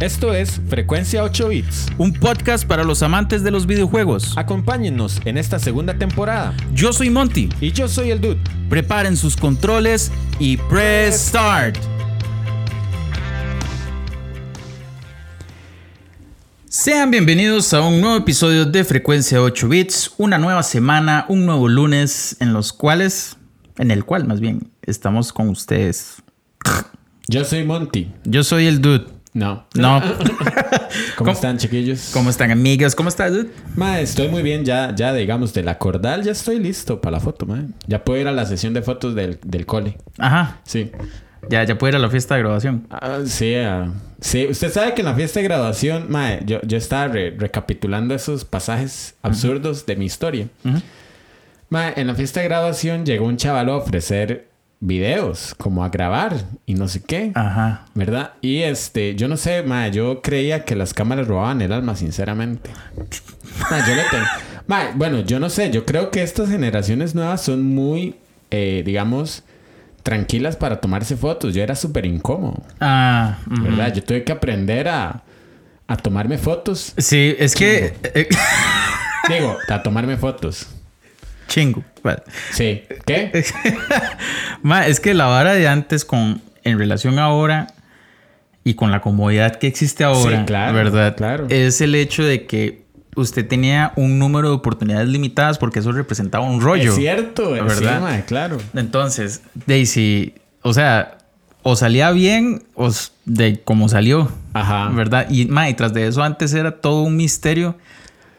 Esto es Frecuencia 8 Bits. Un podcast para los amantes de los videojuegos. Acompáñennos en esta segunda temporada. Yo soy Monty. Y yo soy el Dude. Preparen sus controles y press start. Sean bienvenidos a un nuevo episodio de Frecuencia 8 Bits, una nueva semana, un nuevo lunes en los cuales, en el cual más bien, estamos con ustedes. Yo soy Monty. Yo soy el Dude. No. No. ¿Cómo, están, chiquillos? ¿Cómo están, amigos? ¿Cómo estás, Dude? Ma, estoy muy bien. Ya, ya digamos, de la cordal ya estoy listo para la foto, ma. Ya puedo ir a la sesión de fotos del, del cole. Ajá. Sí. Ya, ya puedo ir a la fiesta de graduación. Ah, sí, ah, sí. Usted sabe que en la fiesta de graduación, ma, yo, yo estaba re- recapitulando esos pasajes absurdos de mi historia. Ma, en la fiesta de graduación llegó un chaval a ofrecer videos, como a grabar y no sé qué. Ajá. ¿Verdad? Y este, yo no sé, ma, yo creía que las cámaras robaban el alma, sinceramente. Ma, yo le tengo- Ma, bueno, yo no sé, yo creo que estas generaciones nuevas son muy, eh, digamos, tranquilas para tomarse fotos. Yo era súper incómodo, Ah. ¿verdad? Yo tuve que aprender a, a tomarme fotos. Sí, es que. eh, Digo, a tomarme fotos. Chingo. Sí. ¿Qué? Ma, es que la vara de antes con en relación a ahora y con la comodidad que existe ahora, Sí, claro, ¿verdad? claro. Es el hecho de que usted tenía un número de oportunidades limitadas porque eso representaba un rollo. Es cierto, ¿verdad? ma, claro. Entonces, Daisy, o sea, o salía bien o de como salió, Ajá. ¿verdad? Y, ma, y tras de eso antes era todo un misterio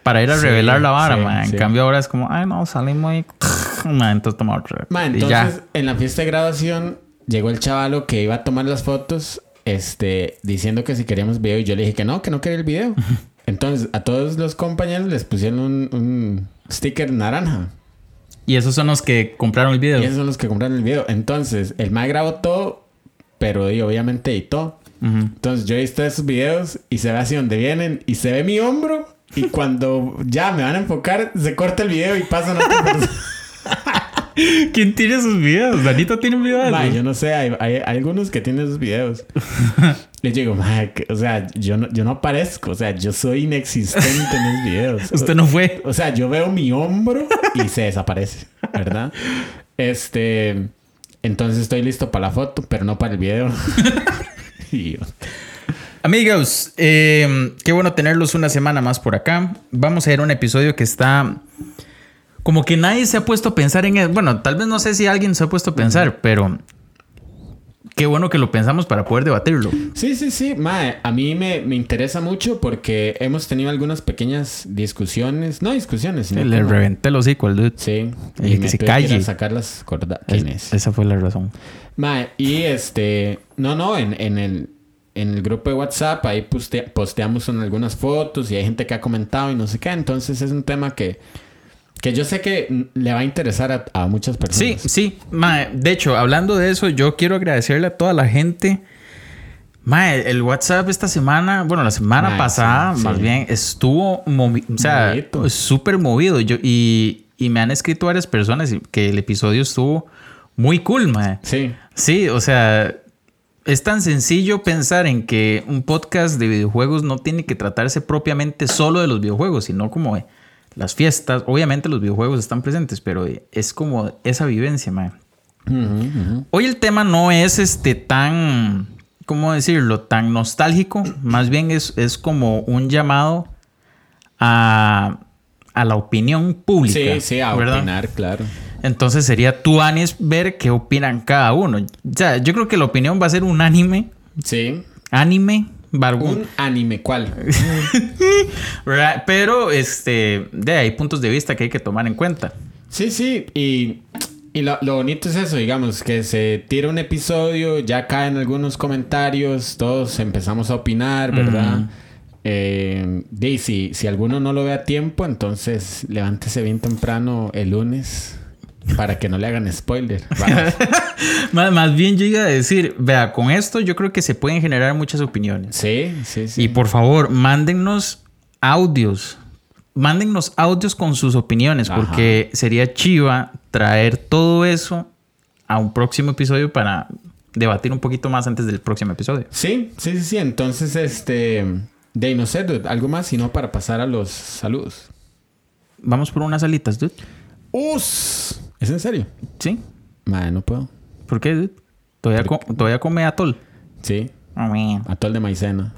para ir a Sí, revelar la vara, sí, ma. En sí. cambio ahora es como, ay, no, salí muy... Ma, entonces toma otra. Ma, y ya. entonces, en la fiesta de graduación llegó el chavalo que iba a tomar las fotos, este, diciendo que si queríamos video y yo le dije que no, que no quería el video. Entonces, a todos los compañeros les pusieron un, un sticker naranja. Y esos son los que compraron el video. Y esos son los que compraron el video. Entonces, el mae grabó todo, pero y, obviamente editó. Ujú. Entonces, yo he visto esos videos y se ve así donde vienen y se ve mi hombro. Y cuando ya me van a enfocar, se corta el video y pasan a otra persona. ¿Quién tiene esos videos? Danito tiene un video. de Ma, yo no sé, hay, hay- hay algunos que tienen esos videos. Les digo, ma, que- o sea, yo no, yo no aparezco, o sea, yo soy inexistente en esos videos. Usted no fue. O sea, yo veo mi hombro y se desaparece, ¿verdad? Este, entonces estoy listo para la foto, pero no para el video. Y yo, Amigos, eh, qué bueno tenerlos una semana más por acá. Vamos a ver un episodio que está como que nadie se ha puesto a pensar en él. Bueno, tal vez no sé si alguien se ha puesto a pensar, pero qué bueno que lo pensamos para poder debatirlo. Sí, sí, sí, ma, a mí me, me interesa mucho porque hemos tenido algunas pequeñas discusiones, no discusiones, sino Le como- reventé el hocico al dude. Sí, Y que se calle. sacar las corda- Es- ¿Quién es? esa fue la razón. Mae, y este, no, no, en, en el, en el grupo de WhatsApp ahí poste- posteamos en algunas fotos y hay gente que ha comentado y no sé qué, entonces es un tema que, que yo sé que le va a interesar a, a muchas Sí, personas. sí. Mae, de hecho, hablando de eso, yo quiero agradecerle a toda la gente. Mae, el WhatsApp esta semana, bueno, la semana Mae, pasada, sí, más sí. bien, estuvo movi- o sea, súper movido. Yo, y, y me han escrito varias personas que el episodio estuvo muy cool, mae. Sí, Sí, o sea, es tan sencillo pensar en que un podcast de videojuegos no tiene que tratarse propiamente solo de los videojuegos, sino como de las fiestas. Obviamente los videojuegos están presentes, pero es como esa vivencia, ujú. Hoy el tema no es este tan, ¿cómo decirlo? Tan nostálgico. Más bien es, es como un llamado a, a la opinión pública. sí, sí, a ¿verdad? opinar, claro. Entonces sería tú, Anis, ver qué opinan cada uno. O sea, yo creo que la opinión va a ser unánime. Sí, Anime, Barbu. un anime, ¿cuál? Pero este, de hay puntos de vista que hay que tomar en cuenta. Sí, sí, y, y lo, lo bonito es eso, digamos, que se tira un episodio, ya caen algunos comentarios, todos empezamos a opinar, ¿verdad? Ujú. Eh, di, si, si alguno no lo ve a tiempo, entonces levántese bien temprano el lunes para que no le hagan spoiler. Más, más bien yo iba a decir, vea, con esto yo creo que se pueden generar muchas opiniones. Sí, sí, sí. Y por favor, mándennos audios. Mándennos audios con sus opiniones, Ajá. porque sería chiva traer todo eso a un próximo episodio para debatir un poquito más antes del próximo episodio. Sí, sí, sí, sí. Entonces, este. De no sé, dude, algo más, sino para pasar a los saludos. Vamos por unas alitas, dude. ¡Us! ¿Es en serio? ¿Sí? Madre, no puedo. ¿Por qué, dude? ¿Todavía, todavía come atol? Sí, Oh, man. atol de maicena.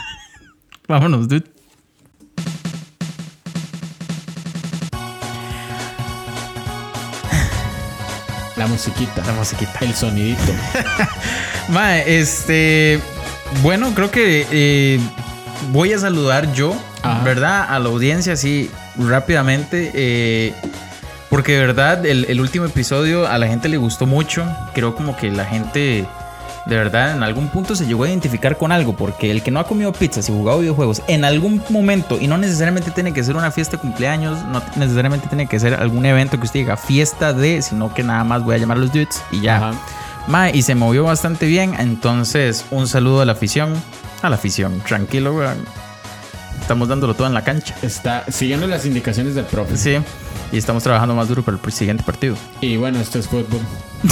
Vámonos, dude. La musiquita. La musiquita. El sonidito. Mae, este. Bueno, creo que eh, voy a saludar yo, Ajá. ¿verdad? A la audiencia así rápidamente. eh, porque de verdad, el, el último episodio a la gente le gustó mucho. Creo como que la gente. De verdad, en algún punto se llegó a identificar con algo, porque el que no ha comido pizzas y jugado videojuegos en algún momento, y no necesariamente tiene que ser una fiesta de cumpleaños, no necesariamente tiene que ser algún evento que usted diga fiesta de, sino que nada más voy a llamar a los dudes y ya. Ajá. Mae, y se movió bastante bien. Entonces, un saludo a la afición. A la afición, tranquilo, weón. Estamos dándolo todo en la cancha. Está siguiendo las indicaciones del profe. Sí. Y estamos trabajando más duro para el siguiente partido. Y bueno, esto es fútbol.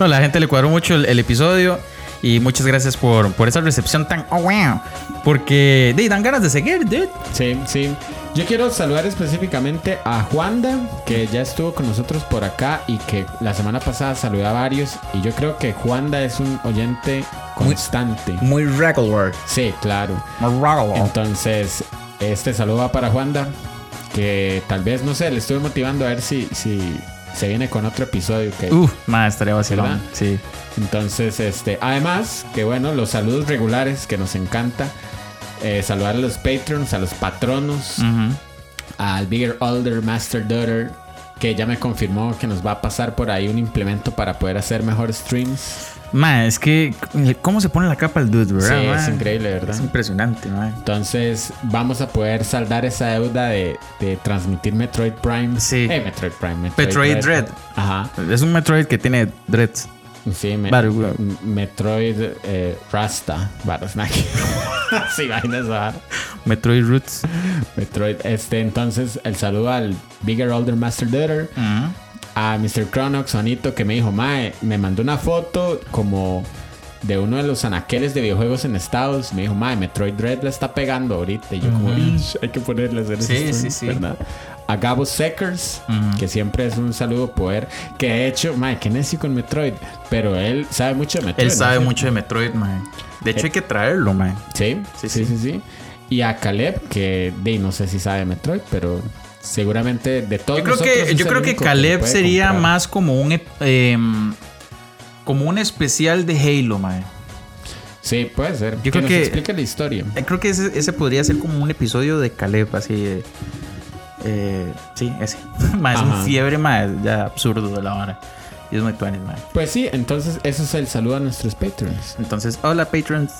No, la gente le cuadró mucho el, el episodio. Y muchas gracias por, por esa recepción tan. Oh, wow. Porque de, dan ganas de seguir, dude. Sí, sí. Yo quiero saludar específicamente a Juanda, que ya estuvo con nosotros por acá y que la semana pasada saludó a varios. Y yo creo que Juanda es un oyente constante. Muy regular. Sí, claro. Muy regular. Entonces, este saludo va para Juanda, que tal vez, no sé, le estuve motivando a ver si, si se viene con otro episodio. Que, Uf, más estaría vacilón. Sí. Entonces, este, además, que bueno, los saludos regulares que nos encanta. Eh, saludar a los patrons, a los patronos, al Bigger Older Master Daughter, que ya me confirmó que nos va a pasar por ahí un implemento para poder hacer mejores streams. Ma, es que. ¿Cómo se pone la capa el dude, verdad? sí, es increíble, ¿verdad? Es impresionante, ma. Entonces vamos a poder saldar esa deuda de, de transmitir Metroid Prime. Sí. Eh, Metroid Prime. Metroid Dread. Ajá. Es un Metroid que tiene dreads. Sí, me- Metroid eh, Rasta. Varas, Naki. sí, vainas, ¿verdad? Metroid Roots. Metroid. Este, entonces, el saludo al Bigger Older Master Daughter. A Mr. Cronox, Sonito, que me dijo, Mae, me mandó una foto como de uno de los anaqueles de videojuegos en Estados. Me dijo, Mae, Metroid Dread la está pegando ahorita. Y yo, como, "Ish, hay que ponerle a hacer Sí, ese sí, stream", sí. ¿verdad? A Gabo Seckers, que siempre es un saludo poder. Que de hecho, Mae, que necio con Metroid. Pero él sabe mucho de Metroid. Él sabe mucho de Metroid, man. De hecho, hay que traerlo, man. Sí, Sí, sí, sí, sí. Y a Caleb, que de, no sé si sabe de Metroid, pero seguramente de todos Yo creo que, yo creo que Caleb puede sería comprar. más como un em, como un especial de Halo, man. Sí, puede ser. Yo que creo nos que- explique la historia. Eh, Creo que ese, ese podría ser como un episodio de Caleb, así. eh, eh, sí, ese. Ma, es un fiebre, ma, ya absurdo de la vara. Y es muy tuanis, man. Pues sí, entonces eso es el saludo a nuestros patrons. Entonces, hola, patrons.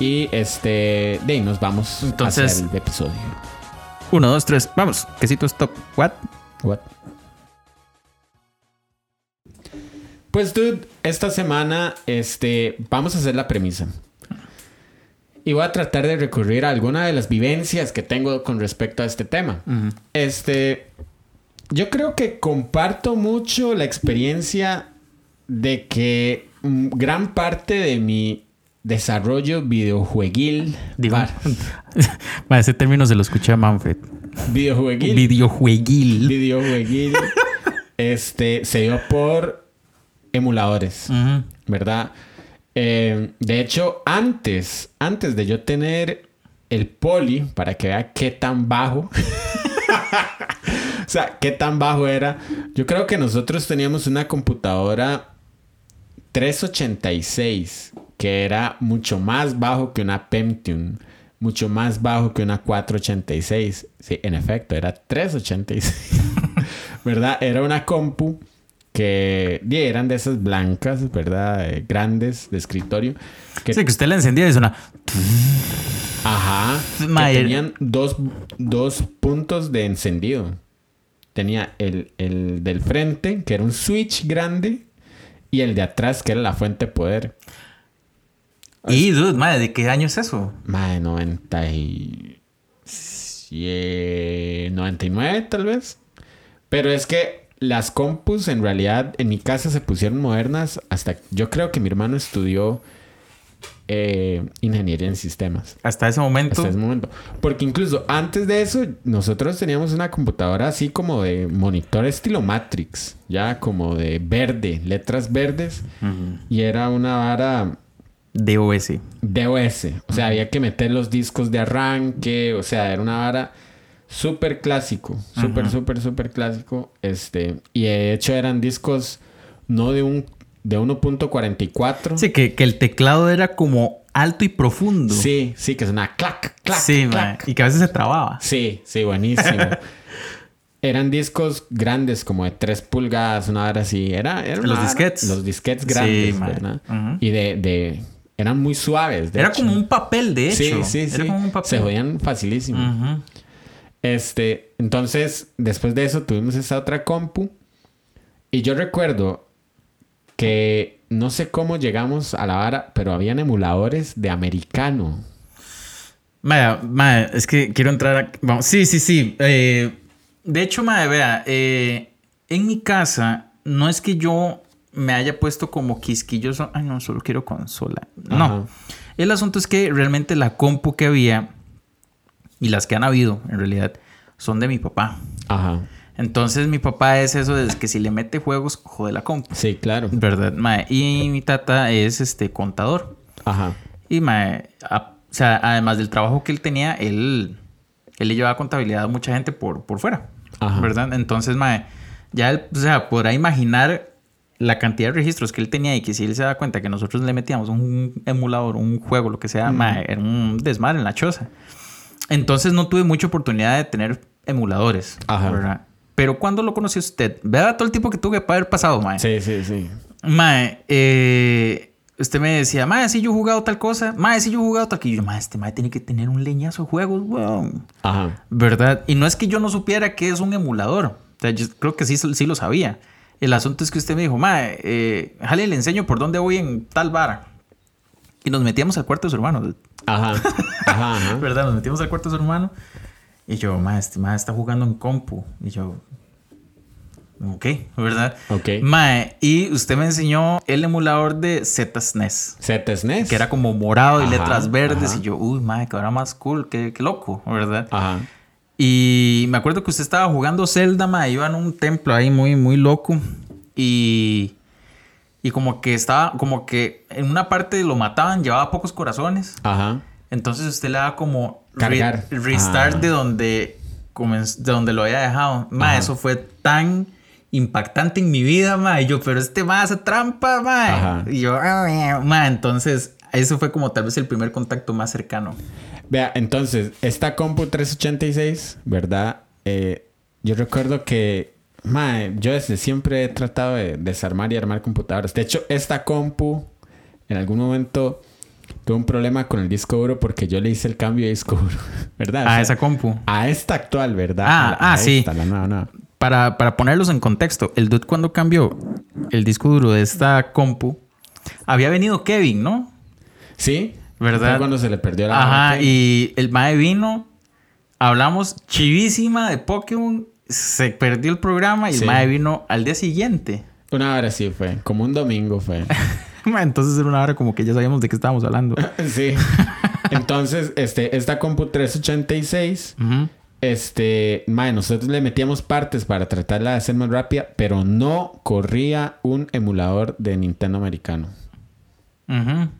Y este, de ahí nos vamos Entonces- hacia el episodio. Uno, dos, tres, vamos. Quesito stop. What? What? Pues dude, esta semana este vamos a hacer la premisa. Y voy a tratar de recurrir a alguna de las vivencias que tengo con respecto a este tema. Este yo creo que comparto mucho la experiencia de que mm, gran parte de mi desarrollo videojueguil, Digo, va, ma, ese término se lo escuché a Manfred. videojueguil, Videojueguil. videojueguil, este, se dio por emuladores. ¿verdad? Eh, de hecho, antes, antes de yo tener el poli, para que vea qué tan bajo, o sea, qué tan bajo era, yo creo que nosotros teníamos una computadora 386, que era mucho más bajo que una Pentium. Mucho más bajo que una 486. Sí, en efecto, era 386. ¿Verdad? Era una compu que eran de esas blancas, ¿verdad? Eh, grandes de escritorio. Que, Sí, que usted la encendía y suena. Ajá. Que tenían dos, dos puntos de encendido. Tenía el, el del frente, que era un switch grande, y el de atrás, que era la fuente de poder. Y, dude, madre, ¿de qué año es eso? Más 90 y... sie- 99 tal vez. Pero es que las compus en realidad en mi casa se pusieron modernas hasta yo creo que mi hermano estudió eh, ingeniería en sistemas. Hasta ese momento. Hasta ese momento. Porque incluso antes de eso, nosotros teníamos una computadora así como de monitor estilo Matrix, ya como de verde, letras verdes. Y era una vara DOS. DOS. O sea, había que meter los discos de arranque. O sea, era una vara súper clásico. Súper, súper, súper clásico. Este. Y de hecho eran discos no de un. De 1.44. Sí, que, que el teclado era como alto y profundo. Sí, sí, que sonaba clac, clac, Sí, clac. y que a veces se trababa. Sí, sí, buenísimo. Eran discos grandes, como de 3 pulgadas, una hora así. Era, era Los una disquetes. Los disquetes Sí, grandes, man. ¿verdad? Y de, de... Eran muy suaves, de Era hecho. como un papel, de hecho. Sí, sí, sí. Era como un papel. Se jodían facilísimo. Este, entonces, después de eso tuvimos esa otra compu. Y yo recuerdo que no sé cómo llegamos a la vara, pero habían emuladores de americano. Mae, mae, es que quiero entrar a... Vamos. Sí, sí, sí. Eh, de hecho, mae, vea, eh, en mi casa no es que yo me haya puesto como quisquilloso. Ay, no, solo quiero consola. No. Ajá. El asunto es que realmente la compu que había y las que han habido, en realidad, son de mi papá. Ajá. Entonces, mi papá es eso de que si le mete juegos, jode la compu. Sí, claro. ¿Verdad, mae? Y mi tata es este contador. Ajá. Y mae, a- o sea, además del trabajo que él tenía, él, él le llevaba contabilidad a mucha gente por, por fuera. Ajá. ¿Verdad? Entonces, mae, ya él, o sea, podrá imaginar la cantidad de registros que él tenía y que si él se da cuenta que nosotros le metíamos un emulador, un juego, lo que sea, mae, era un desmadre en la choza. Entonces no tuve mucha oportunidad de tener emuladores. Ajá. ¿verdad? Pero cuando lo conoció usted, vea todo el tiempo que tuve para haber pasado, mae. Sí, sí, sí. Mae, eh, usted me decía, mae, si yo he jugado tal cosa, mae, si yo he jugado tal que Y yo, mae, este mae tiene que tener un leñazo de juegos, weón. Ajá. ¿Verdad? Y no es que yo no supiera que es un emulador. O sea, yo creo que sí, sí lo sabía. El asunto es que usted me dijo, mae, eh, jale, le enseño por dónde voy en tal vara. Y nos metíamos al cuarto de su hermano. Ajá. Ajá. ajá. ¿Verdad? Nos metimos al cuarto de su hermano. Y yo, mae, este mae está jugando en compu. Y yo, ok, ¿verdad? Ok. Mae, y usted me enseñó el emulador de ZSNES. ZSNES. Que era como morado y Ajá, letras verdes. ajá. Y yo, uy, mae, que ahora más cool, qué, qué loco, ¿verdad? Ajá. Y me acuerdo que usted estaba jugando Zelda, mae, iba en un templo ahí muy, muy loco. Y. Y como que estaba, como que en una parte lo mataban, llevaba pocos corazones. Ajá. Entonces usted le da como re- Cargar. restart Ah. de donde de donde lo había dejado. Ma, Ajá. eso fue tan impactante en mi vida, ma. Y yo, pero este ma hace trampa, ma. Ajá. Y yo, "Ah, ma, entonces eso fue como tal vez el primer contacto más cercano. Vea, entonces, esta compu 386, ¿verdad? Eh, yo recuerdo que, mae, yo desde siempre he tratado de desarmar y armar computadoras. De hecho, esta compu, en algún momento, tuve un problema con el disco duro porque yo le hice el cambio de disco duro, ¿verdad? O sea, esa compu. A esta actual, ¿verdad? Ah, A la- ah, a sí. esta, la nueva, nueva. Para, para ponerlos en contexto, el dude cuando cambió el disco duro de esta compu, había venido Kevin, ¿no? ¿Sí? ¿Verdad? Fue cuando se le perdió la Ajá, y el mae vino, hablamos chivísima de Pokémon, se perdió el programa y Sí. el mae vino al día siguiente. Una hora sí fue, como un domingo fue. Entonces era una hora como que ya sabíamos de qué estábamos hablando. sí. Entonces, este, esta compu 386... Ujú. Este, mae, nosotros le metíamos partes para tratarla de hacer más rápida, pero no corría un emulador de Nintendo americano. Ujú.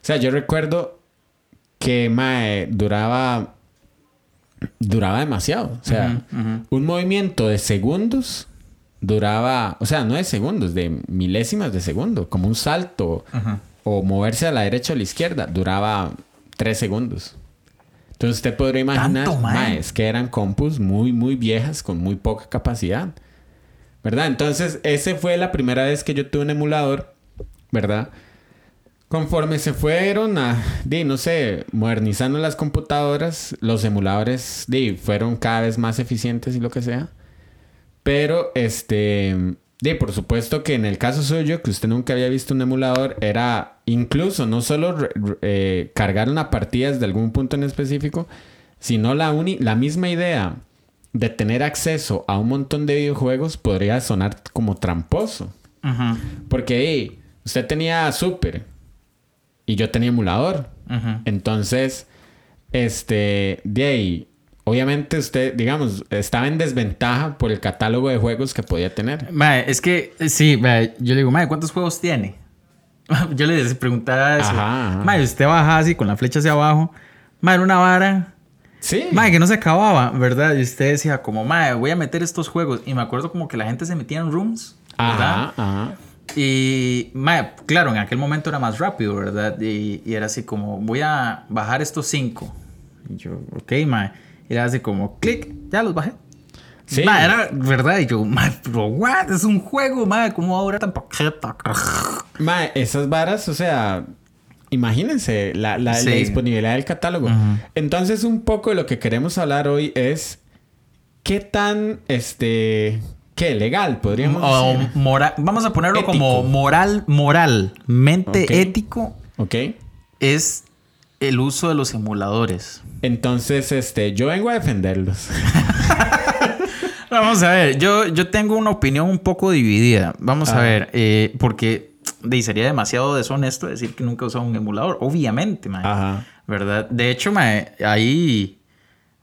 O sea, yo recuerdo que mae, duraba duraba demasiado, o sea, Ujú, ujú. un movimiento de segundos duraba, o sea, no de segundos, de milésimas de segundo, como un salto Ujú. o moverse a la derecha o a la izquierda, duraba tres segundos. Entonces usted podría imaginar, es que eran compus muy, muy viejas con muy poca capacidad. ¿Verdad? Entonces, ese fue la primera vez que yo tuve un emulador, ¿verdad? Conforme se fueron a, di, no sé, modernizando las computadoras, los emuladores, di, fueron cada vez más eficientes y lo que sea. Pero, este, di, por supuesto que en el caso suyo, que usted nunca había visto un emulador, era incluso no solo re- eh, cargar una partida desde algún punto en específico, sino la, uni- la misma idea de tener acceso a un montón de videojuegos podría sonar como tramposo. Ujú, Porque hey, usted tenía Super y yo tenía emulador. ujú. Entonces, este, de ahí, obviamente usted, digamos, estaba en desventaja por el catálogo de juegos que podía tener. Mae, es que sí, mae, yo le digo, mae, ¿cuántos juegos tiene? yo le preguntaba eso. Ajá, ajá. Mae, usted baja así con la flecha hacia abajo. Mae, era una vara. Sí. Mae, que no se acababa, ¿verdad? Y usted decía, como, mae, voy a meter estos juegos. Y me acuerdo como que la gente se metía en rooms, ¿verdad? Ajá, ajá. Y, mae, claro, en aquel momento era más rápido, ¿verdad? Y, y era así como, voy a bajar estos cinco. Y yo, ok, mae. Y era así como, clic, ya los bajé. Sí. Mae, era verdad. Y yo, mae, pero what? Es un juego, mae, ¿cómo va a durar tan poquito? Mae, esas varas, o sea, imagínense la, la- disponibilidad del catálogo. Entonces, un poco de lo que queremos hablar hoy es qué tan, este, qué legal, podríamos O decir. moral, vamos a ponerlo Ético. como moral, moralmente Ok. ético ¿Ok? es el uso de los emuladores. Entonces, este, yo vengo a defenderlos. Vamos a ver, yo, yo tengo una opinión un poco dividida. Vamos a Ah. ver, eh, porque de, sería demasiado deshonesto decir que nunca he usado un emulador. Obviamente, mae. Ajá. ¿Verdad? De hecho, mae, hay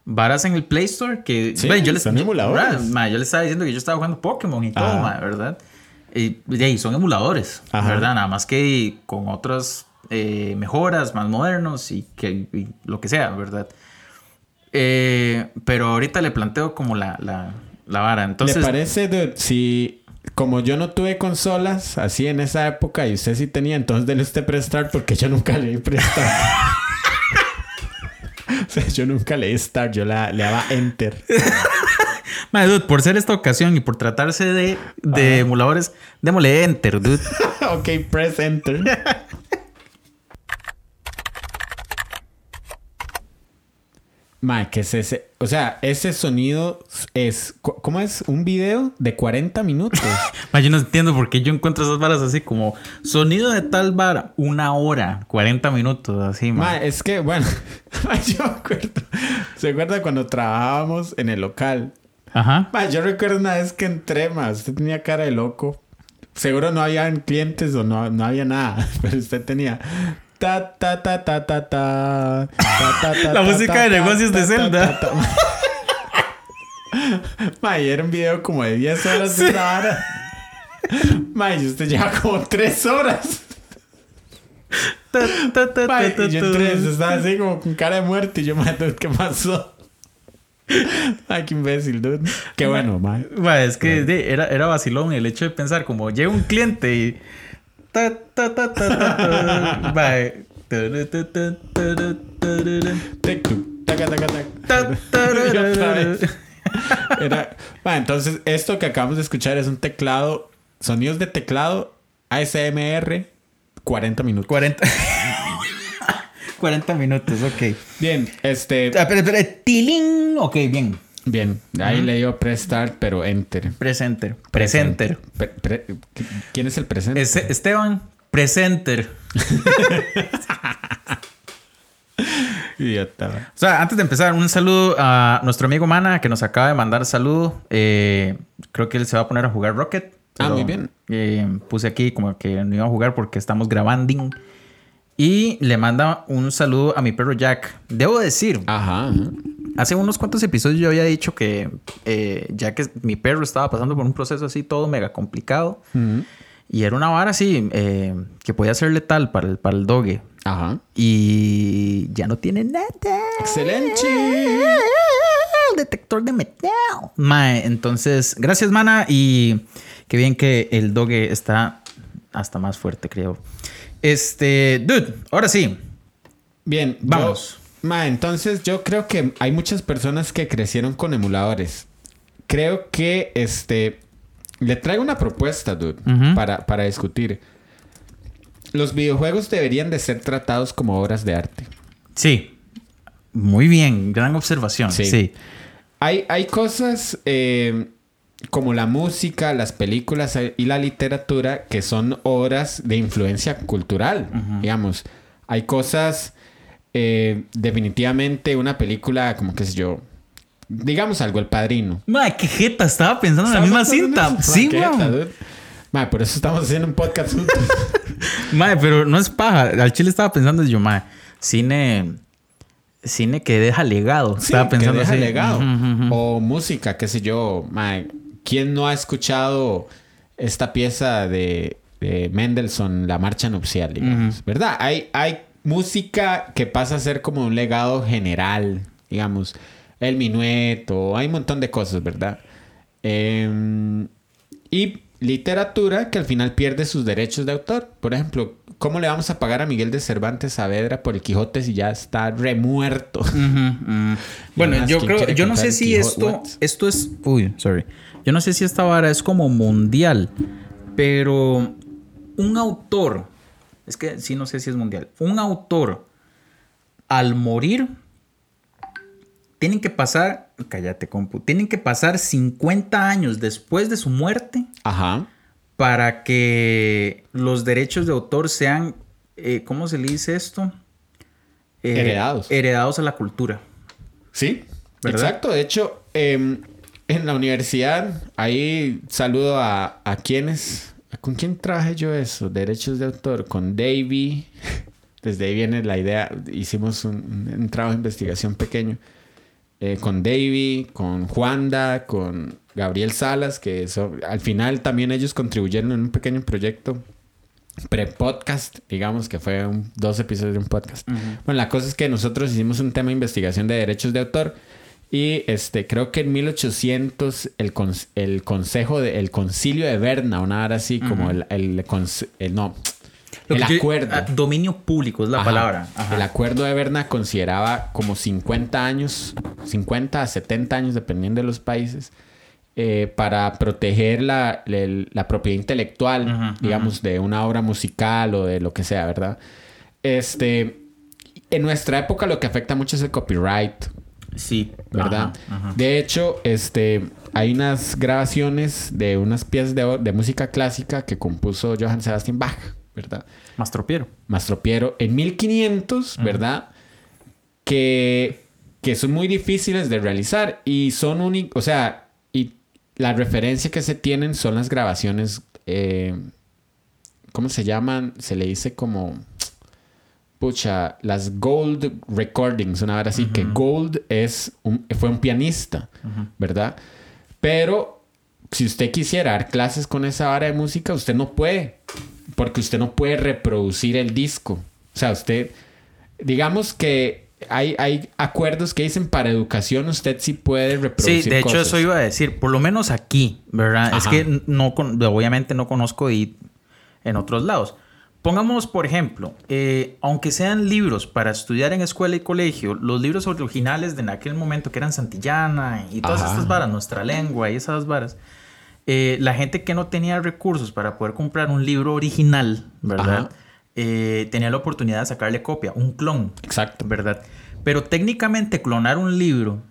varas en el Play Store que... Sí, Ve, yo les, son emuladores. Mae, yo les estaba diciendo que yo estaba jugando Pokémon y todo, Ajá. mae, ¿verdad? Y, ahí, son emuladores, Ajá. ¿verdad? Nada más que con otras eh, mejoras, más modernos y, que, y lo que sea, ¿verdad? Eh, pero ahorita le planteo como la, la, la vara. Entonces, ¿Le parece, si como yo no tuve consolas así en esa época y usted sí tenía, entonces déle usted prestar porque yo nunca le di prestar. sea, yo nunca le di start, yo la, le daba enter. Mae, dude, por ser esta ocasión y por tratarse de, de emuladores, démosle enter, dude. ok, press enter. Ma, ¿qué es ese? O sea, ese sonido es... ¿Cómo es? ¿Un video de 40 minutos? Ma, yo no entiendo por qué yo encuentro esas varas así como sonido de tal vara, una hora, 40 minutos, así, ma. Ma, es que, bueno, ma, yo me acuerdo. ¿Se acuerda cuando trabajábamos en el local? Ajá. Ma, yo recuerdo una vez que entré, más usted tenía cara de loco. Seguro no habían clientes o no, no había nada, pero usted tenía... Ta, ta, ta, ta, ta, ta, La música de negocios de Zelda. May, era un video como de 10 horas de esta hora. May, usted lleva como 3 horas. Yo entré, estaba así como con cara de muerte y yo, me ¿qué pasó? Ay, qué imbécil, dude. Qué bueno, man. Es que era, era vacilón el hecho de pensar como llega un cliente y Ta, ta, ta, ta, Bye. Era, bueno, entonces esto que acabamos de escuchar es un teclado, sonidos de teclado ASMR 40 minutos. 40 40 minutos, ok. Bien, este. Ah, espera, tiling. Ok, bien bien, ahí le dio press start, pero enter. Presenter. Presenter. Pre- pre- ¿Quién es el presente? Es- Esteban, presenter. Idiota. O sea, antes de empezar, un saludo a nuestro amigo Mana que nos acaba de mandar saludo. Eh, creo que él se va a poner a jugar Rocket. Ah, muy bien. eh, puse aquí como que no iba a jugar porque estamos grabando. Y le manda un saludo a mi perro Jack. Debo decir, Ajá. ajá. Hace unos cuantos episodios yo había dicho que eh, Jack, es- mi perro, estaba pasando por un proceso así todo mega complicado. Ujú. Y era una vara así eh, que podía ser letal para el, para el dogue. Ajá. Y ya no tiene nada. Excelente. El detector de metal. Mae, entonces, gracias, mana. Y qué bien que el doge está hasta más fuerte, creo. Este, dude, ahora sí. Bien, Vamos. yo- ma, entonces yo creo que hay muchas personas que crecieron con emuladores. Creo que este le traigo una propuesta, dude, para, para discutir. Los videojuegos deberían de ser tratados como obras de arte. Sí. Muy bien, gran observación. Sí. Sí. Hay, hay cosas eh, como la música, las películas eh, y la literatura que son obras de influencia cultural, digamos. Hay cosas, eh, definitivamente una película como qué sé yo, digamos algo, El Padrino. Mae, qué jeta, estaba pensando en la misma cinta. Sí, weón. Mae, por eso estamos haciendo un podcast juntos. mae, pero no es paja. Al chile estaba pensando yo, mae, cine cine que deja legado. Estaba pensando que deja así. legado. O música, qué sé yo. Mae, ¿quién no ha escuchado esta pieza de, de Mendelssohn, La Marcha Nupcial, digamos? ¿Verdad? Hay, hay música que pasa a ser como un legado general, digamos. El minueto, hay un montón de cosas, ¿verdad? Em, y literatura que al final pierde sus derechos de autor. Por ejemplo, ¿cómo le vamos a pagar a Miguel de Cervantes Saavedra por el Quijote si ya está remuerto? Bueno, yo ¿quién creo, yo no sé si Quijote? esto, What? esto es, uy, sorry. Yo no sé si esta vara es como mundial, pero un autor, es que sí no sé si es mundial, un autor al morir tienen que pasar, cállate compu, tienen que pasar 50 años después de su muerte Ajá. para que los derechos de autor sean, eh, ¿cómo se le dice esto? Eh, Heredados. Heredados a la cultura. Sí, ¿Verdad? exacto. De hecho, em, en la universidad, ahí saludo a, a quienes. ¿Con quién trabajé yo eso? Derechos de autor. Con Davy. Desde ahí viene la idea. Hicimos un, un trabajo de investigación pequeño. Eh, con Davy, con Juanda, con Gabriel Salas, que son- al final también ellos contribuyeron en un pequeño proyecto pre-podcast, digamos que fue un- dos episodios de un podcast. Bueno, la cosa es que nosotros hicimos un tema de investigación de derechos de autor y este creo que en 1800 el, cons- el consejo de, el concilio de Berna, una hora así como el, el, no Lo el yo- acuerdo. ah, dominio público es la Ajá. palabra. Ajá. El acuerdo de Berna consideraba como 50 años, 50 a 70 años, dependiendo de los países, eh, para proteger la, la propiedad intelectual, digamos, de una obra musical o de lo que sea, ¿verdad? Este, en nuestra época lo que afecta mucho es el copyright, Sí, ¿verdad? Ajá, ajá. De hecho, este, hay unas grabaciones de unas piezas de, de música clásica que compuso Johann Sebastian Bach, ¿verdad? Mastropiero. Mastropiero en 1500, ¿verdad? Que, que son muy difíciles de realizar y son únicos, o sea, y la referencia que se tienen son las grabaciones, eh, ¿cómo se llaman? Se le dice como, pucha, las Gold Recordings, una hora así, que Gold es un, fue un pianista, ¿verdad? Pero si usted quisiera dar clases con esa vara de música, usted no puede, porque usted no puede reproducir el disco. O sea, usted, digamos que hay, hay acuerdos que dicen para educación usted sí puede reproducir. Sí, de hecho cosas. eso iba a decir, por lo menos aquí, ¿verdad? Es que no, obviamente no conozco y en otros lados. Pongamos, por ejemplo, eh, aunque sean libros para estudiar en escuela y colegio, los libros originales de en aquel momento que eran Santillana y todas Ajá. estas varas, nuestra lengua y esas varas, eh, la gente que no tenía recursos para poder comprar un libro original, ¿verdad? Eh, tenía la oportunidad de sacarle copia, un clon. Exacto. ¿verdad? Pero técnicamente clonar un libro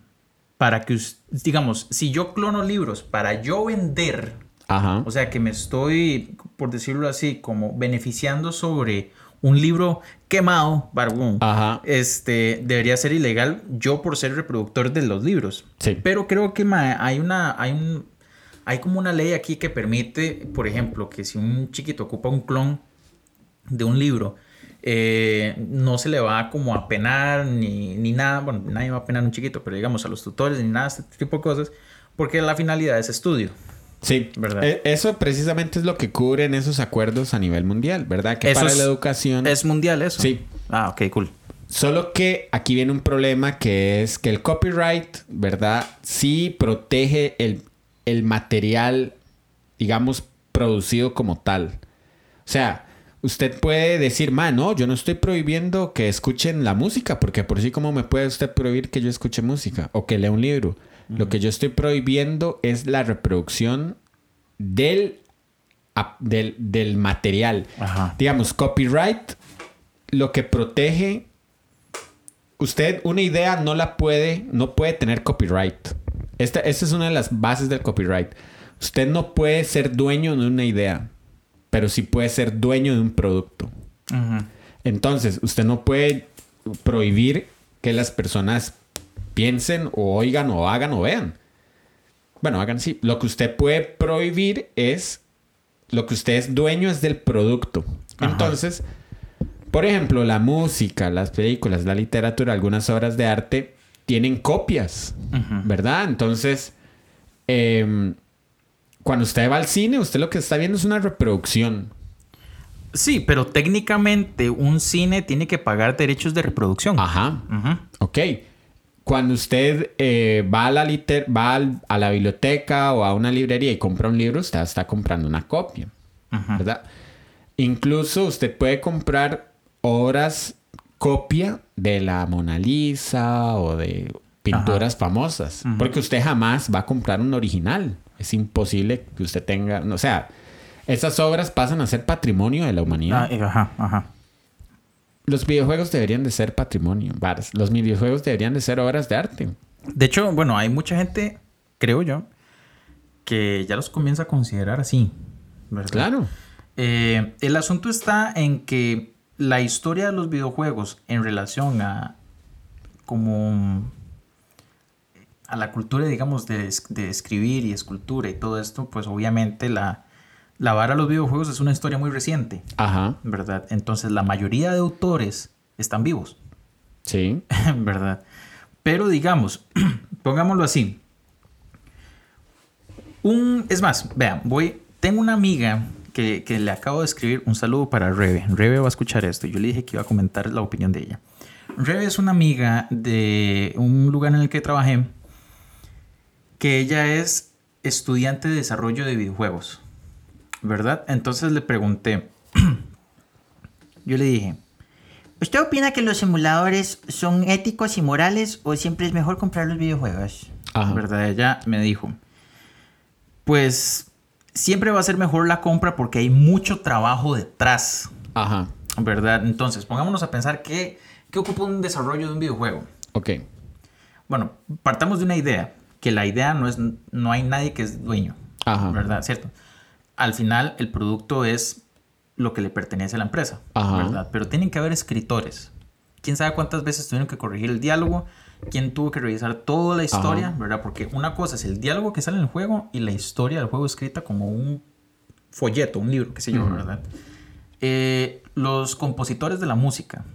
para que, digamos, si yo clono libros para yo vender, Ajá. o sea que me estoy, por decirlo así, como beneficiando sobre un libro quemado, barbón, Ajá. este, debería ser ilegal yo por ser reproductor de los libros. Sí. Pero creo que ma, hay una, hay un, hay como una ley aquí que permite, por ejemplo, que si un chiquito ocupa un clon de un libro, eh, no se le va como a penar ni, ni nada, bueno, nadie va a penar a un chiquito, pero digamos a los tutores ni nada, este tipo de cosas, porque la finalidad es estudio. Sí, ¿Verdad? E- Eso precisamente es lo que cubren esos acuerdos a nivel mundial, ¿verdad? Que Eso para es- la educación. ¿Es mundial eso? Sí. Ah, ok, cool. Solo que aquí viene un problema que es que el copyright, ¿verdad? Sí protege el, el material, digamos, producido como tal. O sea, usted puede decir, ma, no, yo no estoy prohibiendo que escuchen la música, porque por sí, ¿cómo me puede usted prohibir que yo escuche música o que lea un libro? Lo que yo estoy prohibiendo es la reproducción del, del, del material. Ajá. Digamos, copyright lo que protege usted una idea no la puede no puede tener copyright. Esta, esta es una de las bases del copyright. Usted no puede ser dueño de una idea, pero sí puede ser dueño de un producto. Entonces, usted no puede prohibir que las personas piensen o oigan o hagan o vean. Bueno, hagan sí. Lo que usted puede prohibir es lo que usted es dueño es del producto. Ajá. Entonces, por ejemplo, la música, las películas, la literatura, algunas obras de arte tienen copias. ¿verdad? Entonces, em, cuando usted va al cine, usted lo que está viendo es una reproducción. Sí, pero técnicamente un cine tiene que pagar derechos de reproducción. Ajá. Ujú. Ok. Cuando usted eh, va, a la, liter- va al- a la biblioteca o a una librería y compra un libro, usted está comprando una copia. ¿verdad? Incluso usted puede comprar obras copia de la Mona Lisa o de pinturas famosas, porque usted jamás va a comprar un original. Es imposible que usted tenga, o sea, esas obras pasan a ser patrimonio de la humanidad. Ah, ajá, ajá. Los videojuegos deberían de ser patrimonio. varas. Los videojuegos deberían de ser obras de arte. De hecho, bueno, hay mucha gente, creo yo, que ya los comienza a considerar así. ¿verdad? Claro. Eh, el asunto está en que la historia de los videojuegos en relación a como a la cultura, digamos, de, de escribir y escultura y todo esto, pues obviamente la, la vara de los videojuegos es una historia muy reciente, Ajá. ¿verdad? Entonces la mayoría de autores están vivos. Sí. ¿verdad? Pero digamos, pongámoslo así. Un, es más, vean, voy, tengo una amiga que, que le acabo de escribir un saludo para Rebe. Rebe va a escuchar esto. Yo le dije que iba a comentar la opinión de ella. Rebe es una amiga de un lugar en el que trabajé, que ella es estudiante de desarrollo de videojuegos, ¿verdad? Entonces le pregunté, yo le dije, ¿Usted opina que los simuladores son éticos y morales o siempre es mejor comprar los videojuegos? Ajá. ¿Verdad? Ella me dijo, pues siempre va a ser mejor la compra porque hay mucho trabajo detrás, Ajá. ¿verdad? Entonces, pongámonos a pensar qué, qué ocupa un desarrollo de un videojuego. Ok. Bueno, partamos de una idea, que la idea no es, no hay nadie que es dueño, Ajá. ¿verdad? ¿Cierto? Al final, el producto es lo que le pertenece a la empresa, Ajá. ¿verdad? Pero tienen que haber escritores. ¿Quién sabe cuántas veces tuvieron que corregir el diálogo? ¿Quién tuvo que revisar toda la historia, Ajá. verdad? Porque una cosa es el diálogo que sale en el juego y la historia del juego escrita como un folleto, un libro, qué sé yo. ¿verdad? Eh, los compositores de la música,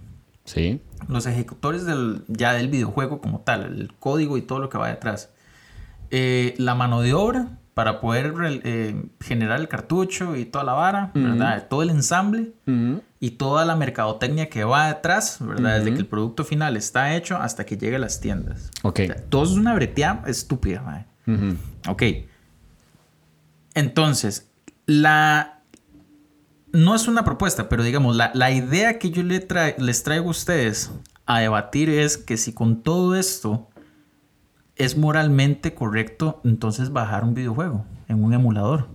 Sí. los ejecutores del, ya del videojuego como tal, el código y todo lo que va detrás. Eh, la mano de obra para poder eh, generar el cartucho y toda la vara, ¿verdad? Todo el ensamble y toda la mercadotecnia que va detrás, ¿verdad? Desde que el producto final está hecho hasta que llegue a las tiendas. Ok. O sea, todo es una breteada estúpida. Ok. Entonces, la... No es una propuesta, pero digamos, la, la idea que yo le tra- les traigo a ustedes a debatir es que si con todo esto es moralmente correcto, entonces bajar un videojuego en un emulador.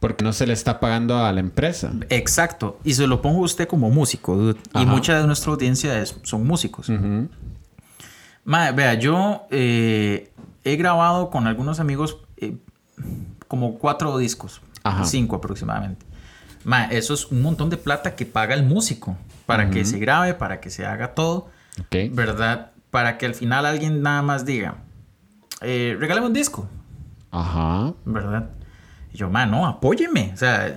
Porque no se le está pagando a la empresa. Exacto. Y se lo pongo a usted como músico, dude. Y mucha de nuestra audiencia es- son músicos. Mae, vea, yo eh, he grabado con algunos amigos eh, como cuatro discos, Ajá. cinco aproximadamente. Mae, eso es un montón de plata que paga el músico para que se grabe, para que se haga todo, Ok. ¿verdad? Para que al final alguien nada más diga, eh, regálame un disco, Ajá. ¿verdad? Y yo, man, no, apóyeme. O sea,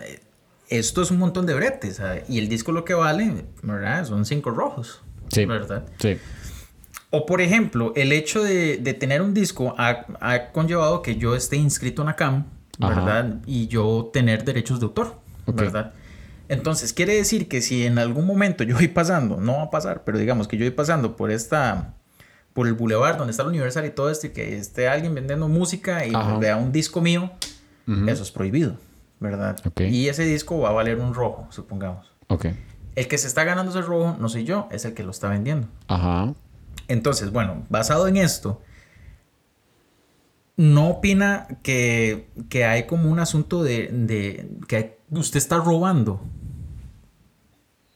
esto es un montón de bretes. Y el disco lo que vale, ¿verdad? Son cinco rojos. Sí. ¿Verdad? Sí. O por ejemplo, el hecho de, de tener un disco ha, ha conllevado que yo esté inscrito en ACAM, Ajá. ¿verdad? Y yo tener derechos de autor, Ok. ¿verdad? Entonces, quiere decir que si en algún momento yo voy pasando, no va a pasar, pero digamos que yo voy pasando por esta, por el bulevar donde está el Universal y todo esto, y que esté alguien vendiendo música y Ajá. vea un disco mío, eso es prohibido, ¿verdad? Y ese disco va a valer un rojo, supongamos. Ok. El que se está ganando ese rojo no soy yo, es el que lo está vendiendo. Ajá. Entonces, bueno, basado en esto, ¿no opina que, que hay como un asunto de, de que hay- usted está robando?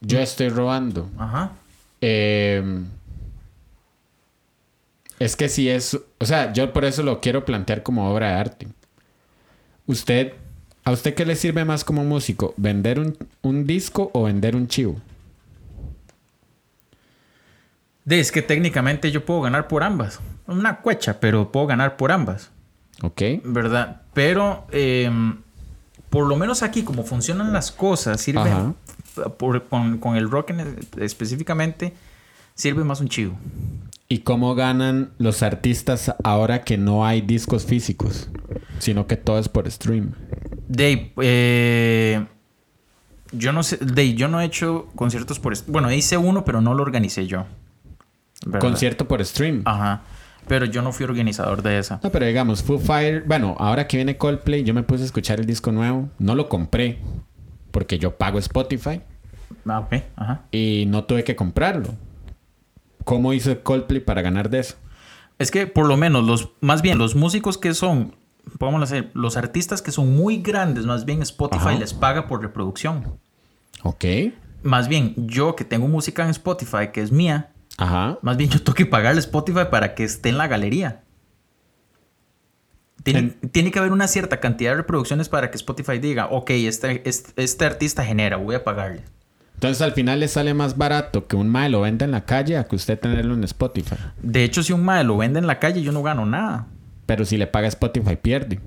Yo estoy robando. Ajá. Eh, es que si es, o sea, yo por eso lo quiero plantear como obra de arte. Usted, ¿a usted qué le sirve más como músico? ¿Vender un, un disco o vender un chivo? Es que técnicamente yo puedo ganar por ambas. una cuecha, pero puedo ganar por ambas. Ok. ¿Verdad? Pero em, por lo menos aquí, como funcionan las cosas, sirve por- con, con el rock en- específicamente, sirve más un chivo. ¿Y cómo ganan los artistas ahora que no hay discos físicos? Sino que todo es por stream. Dave, eh, yo no sé, Dave, yo no he hecho conciertos por... Bueno, hice uno, pero no lo organicé yo. ¿verdad? Concierto por stream. Ajá. Pero yo no fui organizador de esa. No, pero digamos, Foo Fire, bueno, ahora que viene Coldplay, yo me puse a escuchar el disco nuevo. No lo compré porque yo pago Spotify Ah, ok. Ajá. y no tuve que comprarlo. ¿Cómo hizo Coldplay para ganar de eso? Es que por lo menos los, más bien los músicos que son, podemos hacer, los artistas que son muy grandes, más bien Spotify Ajá. les paga por reproducción. Ok. Más bien yo que tengo música en Spotify que es mía, Ajá. más bien yo tengo que pagarle a Spotify para que esté en la galería. Tiene, tiene que haber una cierta cantidad de reproducciones para que Spotify diga, ok, este, este, este artista genera, voy a pagarle. Entonces al final le sale más barato que un mae lo venda en la calle a que usted tenerlo en Spotify. De hecho, si un mae lo vende en la calle, yo no gano nada. Pero si le paga Spotify pierde.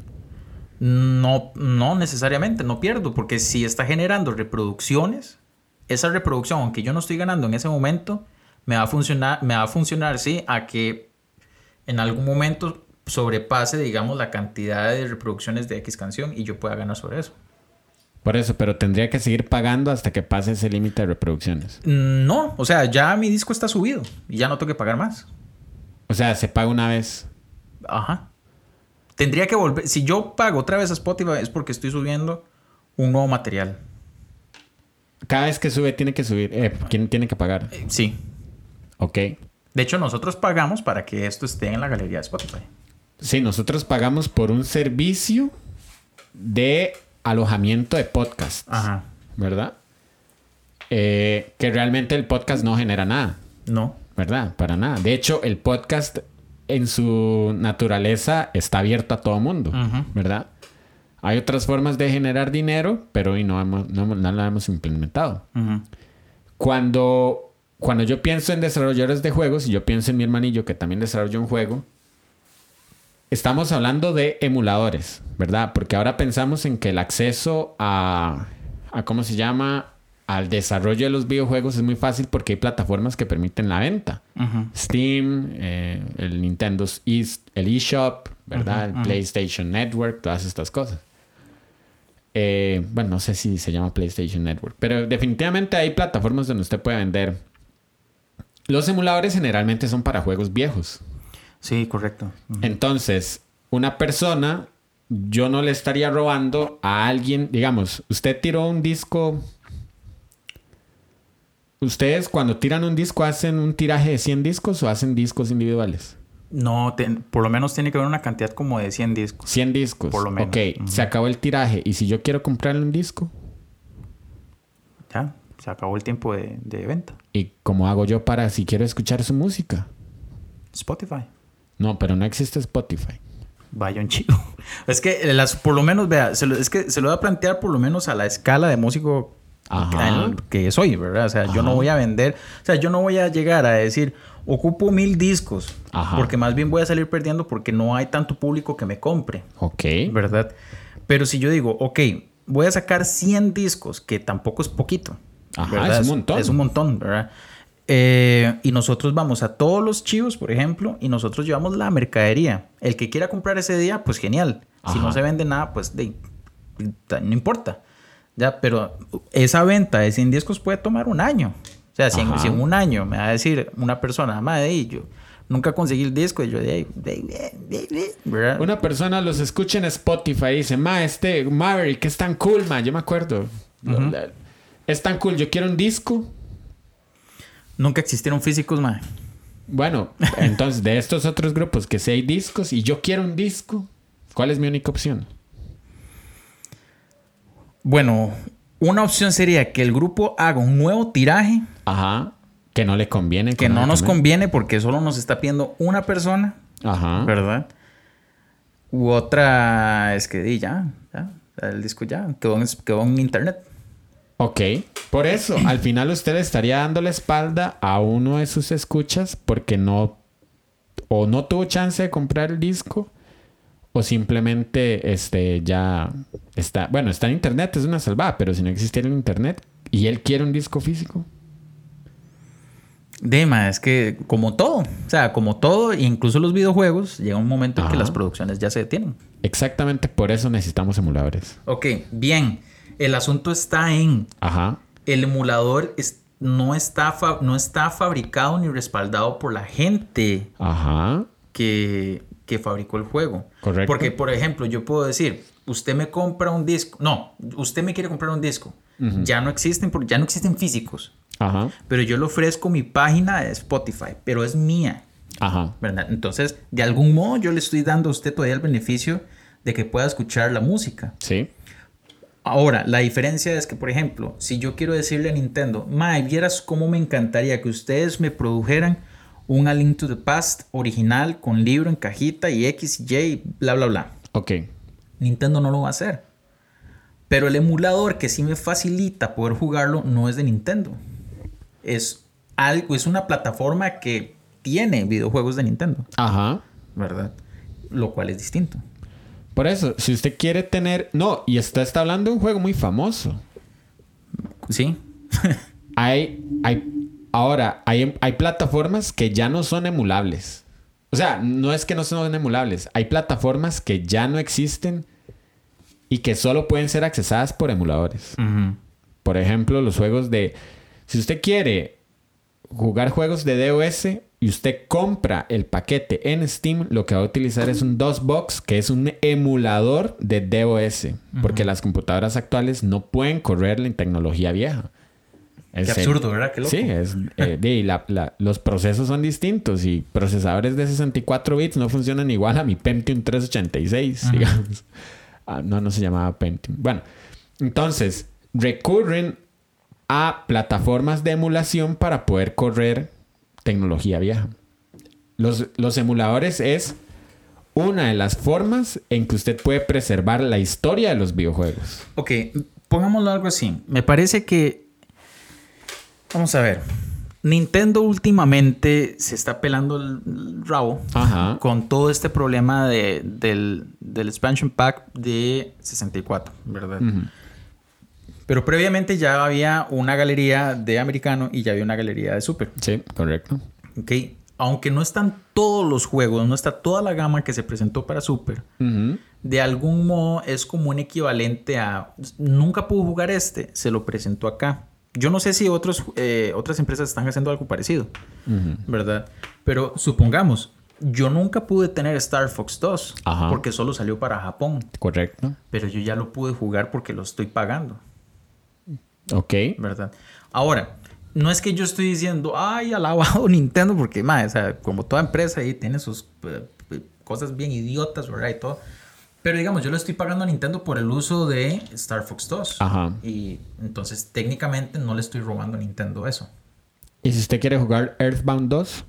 No, no necesariamente, no pierdo, porque si está generando reproducciones, esa reproducción, aunque yo no estoy ganando en ese momento, me va a funcionar, me va a funcionar, sí, a que en algún momento sobrepase, digamos, la cantidad de reproducciones de X canción y yo pueda ganar sobre eso. Por eso, pero tendría que seguir pagando hasta que pase ese límite de reproducciones. No, o sea, ya mi disco está subido y ya no tengo que pagar más. O sea, se paga una vez. Ajá. Tendría que volver, si yo pago otra vez a Spotify es porque estoy subiendo un nuevo material. Cada vez que sube tiene que subir. Eh, ¿Quién tiene que pagar? Eh, Sí. Ok. De hecho, nosotros pagamos para que esto esté en la galería de Spotify. Sí, nosotros pagamos por un servicio de alojamiento de podcast. Ajá. ¿Verdad? Eh, que realmente el podcast no genera nada. No. ¿Verdad? Para nada. De hecho, el podcast en su naturaleza está abierto a todo mundo. ¿Verdad? Hay otras formas de generar dinero, pero hoy no, hemos- no, hemos- no la hemos implementado. Cuando, cuando yo pienso en desarrolladores de juegos, y yo pienso en mi hermanillo que también desarrolla un juego, estamos hablando de emuladores, ¿verdad? Porque ahora pensamos en que el acceso a, a ¿cómo se llama? Al desarrollo de los videojuegos es muy fácil porque hay plataformas que permiten la venta. Steam, eh, el Nintendo e el eShop, ¿verdad? el PlayStation Network, todas estas cosas. Eh, bueno, no sé si se llama PlayStation Network, pero definitivamente hay plataformas donde usted puede vender. Los emuladores generalmente son para juegos viejos. Sí, correcto. Entonces, una persona, yo no le estaría robando a alguien, digamos, usted tiró un disco. ¿Ustedes cuando tiran un disco hacen un tiraje de 100 discos o hacen discos individuales? No, por lo menos tiene que haber una cantidad como de 100 discos. 100 discos. Por lo menos. Ok, se acabó el tiraje. ¿Y si yo quiero comprarle un disco? Ya, se acabó el tiempo de, de venta. ¿Y cómo hago yo para si quiero escuchar su música? Spotify. No, pero no existe Spotify. Vaya un chico. Es que las, por lo menos, vea, se lo- es que se lo voy a plantear por lo menos a la escala de músico Ajá. que soy, ¿verdad? O sea, yo no voy a vender, o sea, yo no voy a llegar a decir, ocupo mil discos, Ajá. porque más bien voy a salir perdiendo porque no hay tanto público que me compre, Ok. ¿verdad? Pero si yo digo, ok, voy a sacar 100 discos, que tampoco es poquito. Ajá, ¿verdad? es un montón. Es un montón, ¿verdad? Eh, y nosotros vamos a todos los chivos, por ejemplo, y nosotros llevamos la mercadería. El que quiera comprar ese día, pues genial. Si Ajá. no se vende nada, pues de- no importa. Ya, pero esa venta de 100 discos puede tomar un año. O sea, si en, si en un año me va a decir una persona, madre, "Ey, yo nunca conseguí el disco, y yo de ahí. Una persona los escucha en Spotify y dice, ma, este Maverick es tan cool, ma. Yo me acuerdo. Es tan cool. Yo quiero un disco. Nunca existieron físicos, madre. Bueno, entonces de estos otros grupos que sí hay discos y yo quiero un disco, ¿cuál es mi única opción? Bueno, una opción sería que el grupo haga un nuevo tiraje Ajá. Que no le conviene. que no nos conviene porque solo nos está pidiendo una persona, Ajá. ¿verdad? U otra es que di ya, ya, el disco ya quedó en, quedó en internet. Ok. Por eso, al final usted estaría dando la espalda a uno de sus escuchas porque no o no tuvo chance de comprar el disco o simplemente este ya está, bueno, está en internet, es una salvada, pero si no existiera el internet y él quiere un disco físico. Dema, es que como todo, o sea, como todo, incluso los videojuegos, llega un momento en que las producciones ya se detienen. Exactamente por eso necesitamos emuladores. Ok, bien. El asunto está en Ajá. el emulador es- no, está fa- no está fabricado ni respaldado por la gente Ajá. que, que fabricó el juego. Correcto. Porque, por ejemplo, yo puedo decir, usted me compra un disco. No, usted me quiere comprar un disco. Ya no existen, porque ya no existen físicos. Ajá. Pero yo le ofrezco mi página de Spotify, pero es mía. Ajá. ¿verdad? Entonces, de algún modo yo le estoy dando a usted todavía el beneficio de que pueda escuchar la música. Sí. Ahora, la diferencia es que, por ejemplo, si yo quiero decirle a Nintendo, Mae, vieras cómo me encantaría que ustedes me produjeran un A Link to the Past original con libro en cajita y X y Y, bla, bla, bla. Ok. Nintendo no lo va a hacer. Pero el emulador que sí me facilita poder jugarlo no es de Nintendo. Es algo, es una plataforma que tiene videojuegos de Nintendo, Ajá. ¿verdad? Lo cual es distinto. Por eso, si usted quiere tener... No, y usted está hablando de un juego muy famoso. ¿Sí? Hay, hay, ahora, hay, hay plataformas que ya no son emulables. O sea, no es que no son emulables. Hay plataformas que ya no existen y que solo pueden ser accesadas por emuladores. Por ejemplo, los juegos de... Si usted quiere jugar juegos de DOS y usted compra el paquete en Steam, lo que va a utilizar es un DOSBox, que es un emulador de DOS. Porque las computadoras actuales no pueden correr la tecnología vieja. Qué Es el- absurdo, ¿verdad? Qué loco. Sí, es, eh, la- la- los procesos son distintos y procesadores de 64 bits no funcionan igual a mi Pentium 386, digamos. Ah, no, no se llamaba Pentium. Bueno, entonces recurren a plataformas de emulación para poder correr tecnología vieja. Los, los emuladores es una de las formas en que usted puede preservar la historia de los videojuegos. Ok, pongámoslo algo así. Me parece que. Vamos a ver. Nintendo últimamente se está pelando el rabo Ajá. con todo este problema de- del, del expansion pack de 64, ¿verdad? Ujú. Pero previamente ya había una galería de americano y ya había una galería de super. Sí, correcto. Ok, aunque no están todos los juegos, no está toda la gama que se presentó para super. De algún modo es como un equivalente a nunca pudo jugar este, se lo presentó acá. Yo no sé si otros, eh, otras empresas están haciendo algo parecido. ¿verdad? Pero supongamos, yo nunca pude tener Star Fox 2 Ajá. porque solo salió para Japón, Correcto. pero yo ya lo pude jugar porque lo estoy pagando, Ok. ¿verdad? Ahora, no es que yo estoy diciendo, ay, alabado Nintendo, porque, ma, o sea, como toda empresa ahí tiene sus eh, cosas bien idiotas, ¿verdad? Y todo. Pero digamos, yo le estoy pagando a Nintendo por el uso de Star Fox 2. Ajá. Y entonces técnicamente no le estoy robando a Nintendo eso. ¿Y si usted quiere jugar Earthbound 2?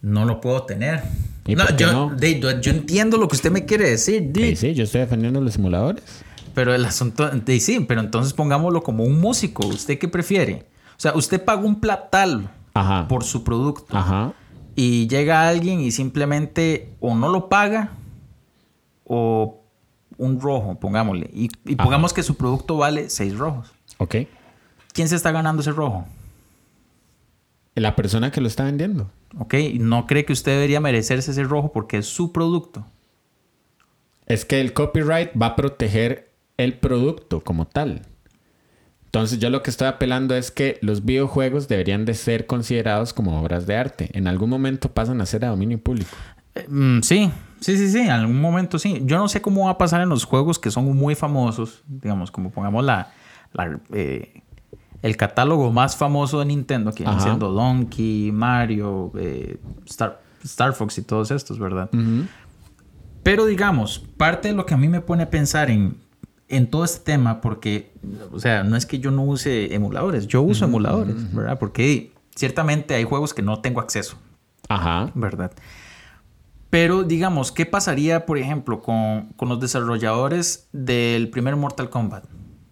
No lo puedo tener. ¿Y no, por qué yo, no? de- yo, yo entiendo lo que usted me quiere decir, di, Sí, sí, yo estoy defendiendo los simuladores. Pero el asunto, de, sí, pero entonces pongámoslo como un músico. ¿Usted qué prefiere? O sea, usted paga un platal Ajá. por su producto. Ajá. y llega alguien y simplemente o no lo paga o un rojo, pongámosle. Y, y Ajá. pongamos que su producto vale seis rojos. Ok. ¿Quién se está ganando ese rojo? La persona que lo está vendiendo. ¿Ok? ¿No cree que usted debería merecerse ese rojo porque es su producto? Es que el copyright va a proteger el producto como tal. Entonces yo lo que estoy apelando es que los videojuegos deberían de ser considerados como obras de arte. En algún momento pasan a ser a dominio público. Eh, mm, sí, sí, sí, sí, en algún momento sí. Yo no sé cómo va a pasar en los juegos que son muy famosos, digamos, como pongamos la, la, eh, el catálogo más famoso de Nintendo, que viene Ajá. siendo Donkey, Mario, eh, Star, Star Fox y todos estos, ¿verdad? Pero digamos, parte de lo que a mí me pone a pensar en, en todo este tema, porque, o sea, no es que yo no use emuladores, yo uso emuladores, ¿verdad? Porque ciertamente hay juegos que no tengo acceso. Ajá. ¿verdad? Pero digamos, ¿qué pasaría, por ejemplo, con, con los desarrolladores del primer Mortal Kombat?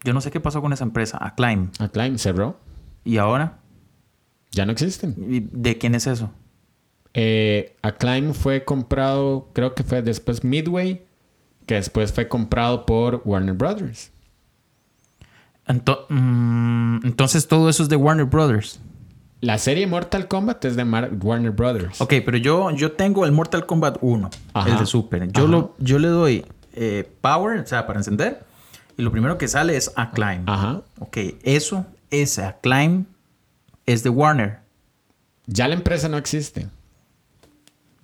Yo no sé qué pasó con esa empresa, Acclaim. Acclaim cerró. ¿Y ahora? Ya no existen. ¿Y ¿De quién es eso? Eh, Acclaim fue comprado, creo que fue después Midway, que después fue comprado por Warner Brothers. Ento- mm, entonces todo eso es de Warner Brothers. La serie Mortal Kombat es de Mar- Warner Brothers. Ok, pero yo, yo tengo el Mortal Kombat 1, Ajá. el de Super. Yo, Ajá. lo, yo le doy eh, Power, o sea, para encender. Y lo primero que sale es Acclaim. Ajá. Ok, eso, ese Acclaim es de Warner. Ya la empresa no existe.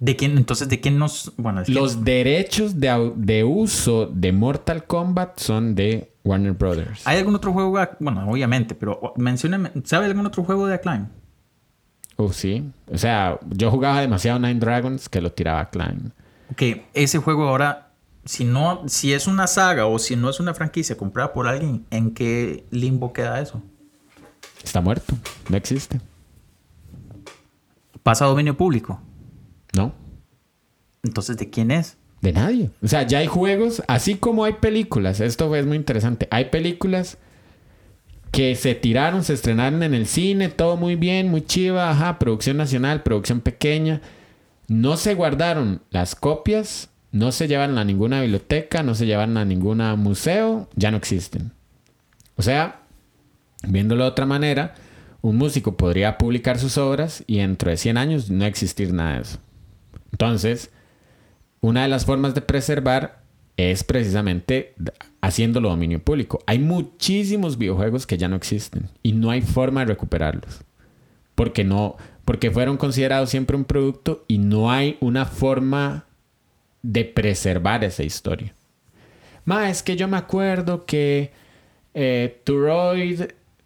¿De quién? Entonces, ¿de quién nos...? Bueno, es que- Los derechos de uso de Mortal Kombat son de Warner Brothers. ¿Hay algún otro juego? Bueno, obviamente, pero mencióname... ¿Sabe algún otro juego de Acclaim? Oh, sí. O sea, yo jugaba demasiado Nine Dragons que lo tiraba Acclaim. Ok, ese juego ahora... Si no... Si es una saga o si no es una franquicia comprada por alguien, ¿en qué limbo queda eso? Está muerto. No existe. ¿Pasa a dominio público? No. Entonces, ¿de quién es? De nadie. O sea, ya hay juegos, así como hay películas. Esto es muy interesante. Hay películas que se tiraron, se estrenaron en el cine, todo muy bien, muy chiva, ajá, producción nacional, producción pequeña. No se guardaron las copias, no se llevan a ninguna biblioteca, no se llevan a ningún museo, ya no existen. O sea, viéndolo de otra manera, un músico podría publicar sus obras y dentro de 100 años no existir nada de eso. Entonces, una de las formas de preservar es precisamente haciéndolo dominio público. Hay muchísimos videojuegos que ya no existen y no hay forma de recuperarlos. Porque no, porque fueron considerados siempre un producto y no hay una forma de preservar esa historia. Ma, es que yo me acuerdo que eh, Turoid,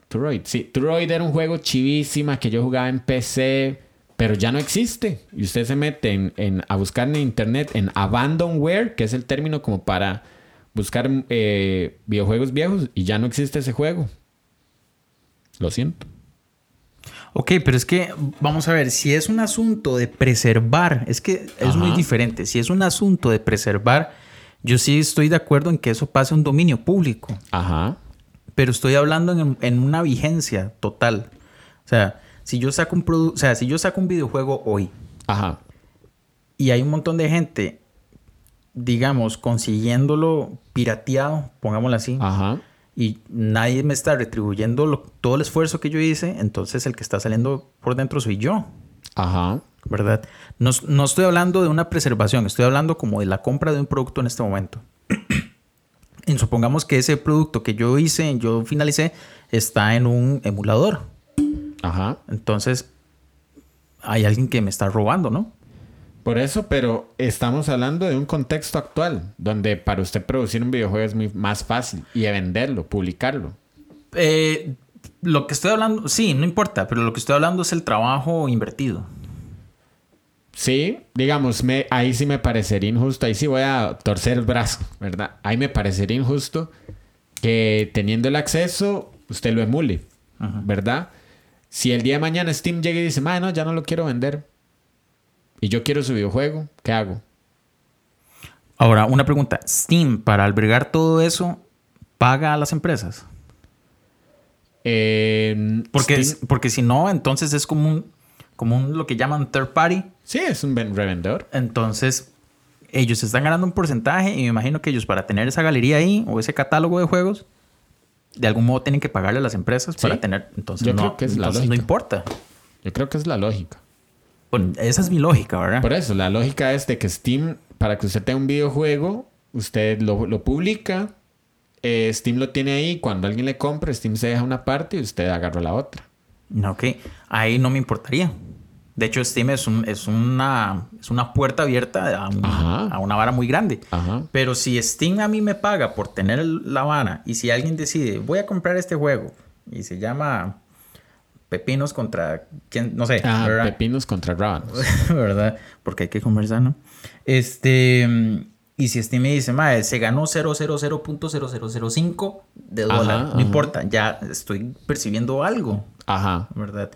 Turoid, sí, Turoid era un juego chivísima que yo jugaba en PC, pero ya no existe. Y usted se mete en, en- a buscar en internet en abandonware, que es el término como para buscar eh, videojuegos viejos, y ya no existe ese juego. Lo siento. Ok, pero es que vamos a ver, si es un asunto de preservar, es que es Ajá. muy diferente. Si es un asunto de preservar, yo sí estoy de acuerdo en que eso pase a un dominio público, Ajá. pero estoy hablando en, en una vigencia total. O sea, si yo saco un produ- o sea, si yo saco un videojuego hoy Ajá. y hay un montón de gente, digamos, consiguiéndolo pirateado, pongámoslo así, Ajá. y nadie me está retribuyendo lo- todo el esfuerzo que yo hice, entonces el que está saliendo por dentro soy yo. Ajá. ¿verdad? No, no estoy hablando de una preservación, estoy hablando como de la compra de un producto en este momento. y supongamos que ese producto que yo hice, yo finalicé, está en un emulador. Ajá. Entonces, hay alguien que me está robando, ¿no? Por eso, pero estamos hablando de un contexto actual, donde para usted producir un videojuego es muy más fácil y de venderlo, publicarlo. Eh, lo que estoy hablando, sí, no importa, pero lo que estoy hablando es el trabajo invertido. Sí, digamos, me, ahí sí me parecería injusto, ahí sí voy a torcer el brazo, ¿verdad? Ahí me parecería injusto que teniendo el acceso, usted lo emule, ¿verdad? Si el día de mañana Steam llega y dice, "Ma, no, ya no lo quiero vender, y yo quiero su videojuego, ¿qué hago? Ahora, una pregunta. Steam, para albergar todo eso, paga a las empresas. Eh, Porque, Steam- porque si no, entonces es como un, como un, lo que llaman third party. sí, es un ven- revendedor. Entonces, ellos están ganando un porcentaje y me imagino que ellos para tener esa galería ahí o ese catálogo de juegos, de algún modo tienen que pagarle a las empresas Sí. para tener... Entonces, Yo no, creo que es la no importa. Yo creo que es la lógica. Bueno, esa es mi lógica, ¿verdad? Por eso, la lógica es de que Steam, para que usted tenga un videojuego, usted lo, lo publica, eh, Steam lo tiene ahí, cuando alguien le compre, Steam se deja una parte y usted agarra la otra. Ok, ahí no me importaría. De hecho, Steam es, un- es, una, es una puerta abierta a, un- Ajá. a una vara muy grande. Ajá. Pero si Steam a mí me paga por tener la vara y si alguien decide, voy a comprar este juego y se llama Pepinos contra, ¿quién? No sé, Ah, pepinos contra rábanos. ¿verdad? Porque hay que comer sano. Este, y si Steam me dice, madre, se ganó 000.0005 de Ajá, dólar, no ajá. importa, ya estoy percibiendo algo, Ajá. ¿verdad?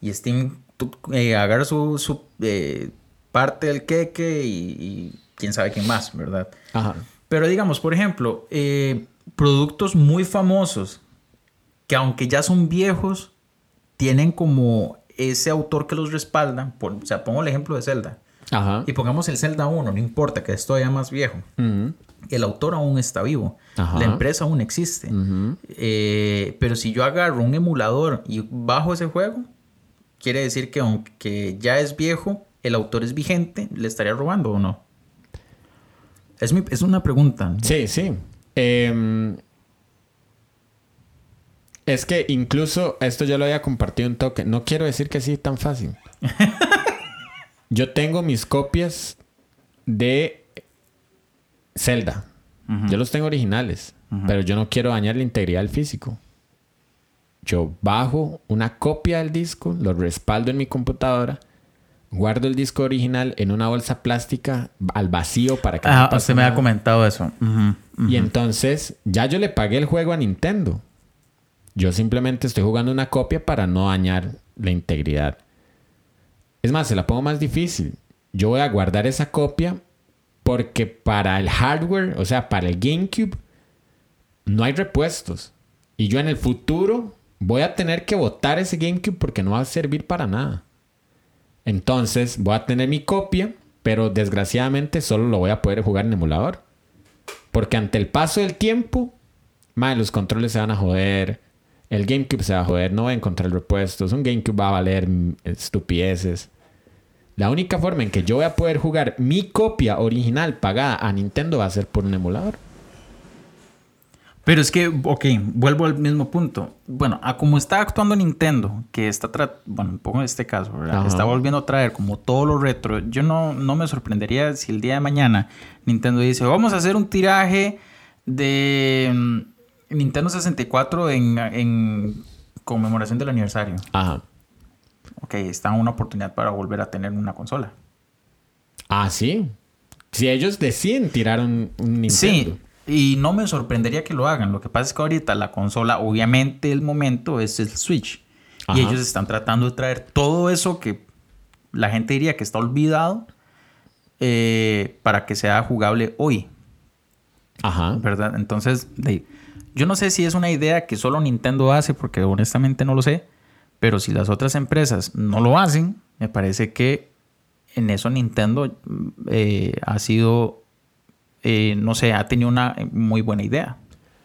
Y Steam tú, eh, agarra su, su, eh, parte del queque y, y quién sabe quién más, ¿verdad? Ajá. Pero digamos, por ejemplo, eh, productos muy famosos que aunque ya son viejos, tienen como ese autor que los respalda, por, o sea, pongo el ejemplo de Zelda. Ajá. Y pongamos el Zelda 1, no importa que esto ya más viejo. El autor aún está vivo. Ajá. La empresa aún existe. Ujú. Eh, pero si yo agarro un emulador y bajo ese juego, quiere decir que aunque ya es viejo, el autor es vigente, ¿le estaría robando o no? Es, mi- es una pregunta. Sí, sí. Em, es que incluso esto yo lo había compartido un toque. No quiero decir que sí tan fácil. yo tengo mis copias de Zelda. Yo los tengo originales. Pero yo no quiero dañar la integridad del físico. Yo bajo una copia del disco, lo respaldo en mi computadora, guardo el disco original en una bolsa plástica al vacío para que no Ah, pase usted me ha nada. comentado eso. Ujú, Y ujú. entonces ya yo le pagué el juego a Nintendo. Yo simplemente estoy jugando una copia para no dañar la integridad. Es más, se la pongo más difícil. Yo voy a guardar esa copia porque para el hardware, o sea, para el GameCube, no hay repuestos. Y yo en el futuro voy a tener que botar ese GameCube porque no va a servir para nada. Entonces voy a tener mi copia, pero desgraciadamente solo lo voy a poder jugar en emulador. Porque ante el paso del tiempo, madre, los controles se van a joder. El GameCube se va a joder. No va a encontrar repuestos. Un GameCube va a valer estupideces. La única forma en que yo voy a poder jugar mi copia original pagada a Nintendo va a ser por un emulador. Pero es que, ok, vuelvo al mismo punto. Bueno, a como está actuando Nintendo, que está, tra- bueno, pongo este caso, ¿verdad? Está volviendo a traer como todo lo retro. Yo no, no me sorprendería si el día de mañana Nintendo dice, vamos a hacer un tiraje de mm, Nintendo 64 en, en conmemoración del aniversario. Ajá. Ok, está una oportunidad para volver a tener una consola. Ah, sí. Si ellos deciden tirar un, un Nintendo. Sí, y no me sorprendería que lo hagan. Lo que pasa es que ahorita la consola, obviamente el momento es el Switch. Ajá. Y ellos están tratando de traer todo eso que la gente diría que está olvidado eh, para que sea jugable hoy, Ajá. ¿verdad? Entonces, de- yo no sé si es una idea que solo Nintendo hace, porque honestamente no lo sé, pero si las otras empresas no lo hacen, me parece que en eso Nintendo eh, ha sido, eh, no sé, ha tenido una muy buena idea.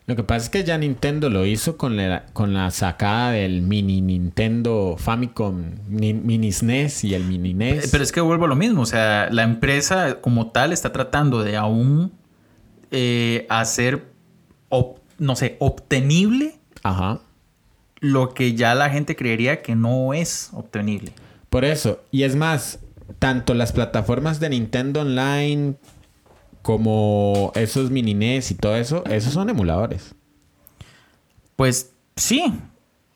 Lo que pasa es que ya Nintendo lo hizo con la, con la sacada del mini Nintendo Famicom, ni- mini SNES y el mini E NES. Eh, Pero es que vuelvo a lo mismo, o sea, la empresa como tal está tratando de aún eh, hacer, ob- no sé, obtenible Ajá. lo que ya la gente creería que no es obtenible. Por eso. Y es más, tanto las plataformas de Nintendo Online como esos mini NES y todo eso, esos son emuladores. Pues sí,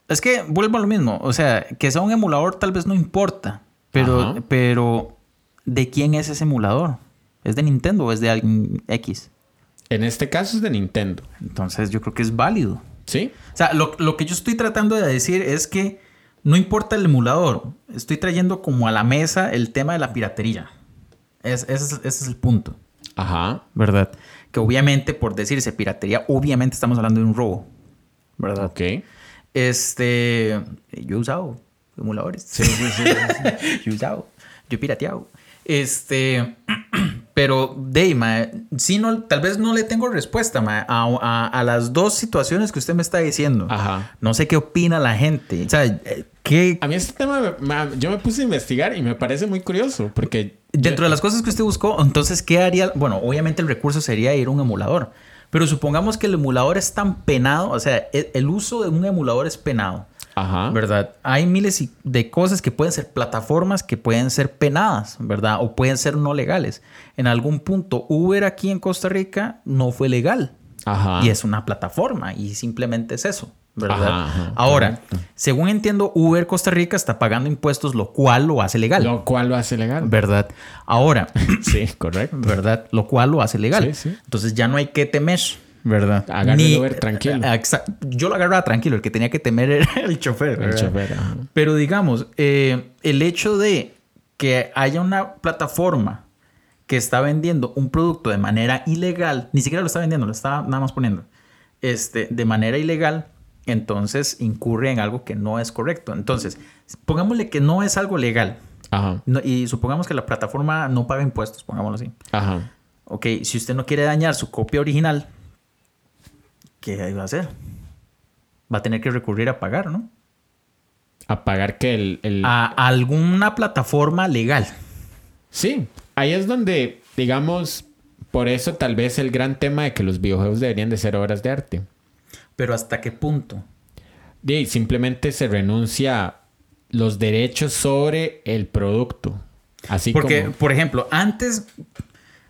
es que vuelvo a lo mismo, o sea, que sea un emulador tal vez no importa, pero, Ajá. pero ¿de quién es ese emulador? ¿Es de Nintendo o es de alguien X? En este caso es de Nintendo. Entonces yo creo que es válido. ¿Sí? O sea, lo, lo que yo estoy tratando de decir es que no importa el emulador, estoy trayendo como a la mesa el tema de la piratería. Es- ese, es, ese es el punto, Ajá. ¿verdad? Que obviamente, por decirse piratería, obviamente estamos hablando de un robo, ¿verdad? Ok. Este, yo he usado emuladores. Sí, sí, sí. yo he usado, yo he pirateado. Este, pero, Dey, ma, sí no, tal vez no le tengo respuesta, ma, a, a- a las dos situaciones que usted me está diciendo. Ajá. No sé qué opina la gente. O sea, eh, ¿qué, A mí este tema, me- yo me puse a investigar y me parece muy curioso porque... dentro de las cosas que usted buscó, entonces, ¿qué haría? Bueno, obviamente el recurso sería ir a un emulador. Pero supongamos que el emulador es tan penado, o sea, e- el uso de un emulador es penado. Ajá. ¿verdad? Hay miles de cosas que pueden ser plataformas que pueden ser penadas, ¿verdad? O pueden ser no legales. En algún punto, Uber aquí en Costa Rica no fue legal. Ajá. Y es una plataforma y simplemente es eso, ¿verdad? Ajá, ajá, Ahora, según entiendo, Uber Costa Rica está pagando impuestos, lo cual lo hace legal, Lo cual lo hace legal. ¿verdad? Ahora, Sí, correcto. ¿verdad? Lo cual lo hace legal. Sí, sí. Entonces ya no hay que temer, ¿verdad? Agarre el Uber tranquilo. Exa- Yo lo agarraba tranquilo, el que tenía que temer era el chofer. El chofer. ajá. Pero digamos, eh, el hecho de que haya una plataforma que está vendiendo un producto de manera ilegal, ni siquiera lo está vendiendo, lo está nada más poniendo, este, de manera ilegal, entonces incurre en algo que no es correcto. Entonces, pongámosle que no es algo legal. Ajá. No- y supongamos que la plataforma no paga impuestos, pongámoslo así. Ajá. Ok, si usted no quiere dañar su copia original, ¿qué va a hacer? Va a tener que recurrir a pagar, ¿no? A pagar que el... el- A alguna plataforma legal. Sí, ahí es donde, digamos, por eso tal vez el gran tema de que los videojuegos deberían de ser obras de arte. Pero ¿hasta qué punto? Y simplemente se renuncia los derechos sobre el producto. Así Porque, como... por ejemplo, antes,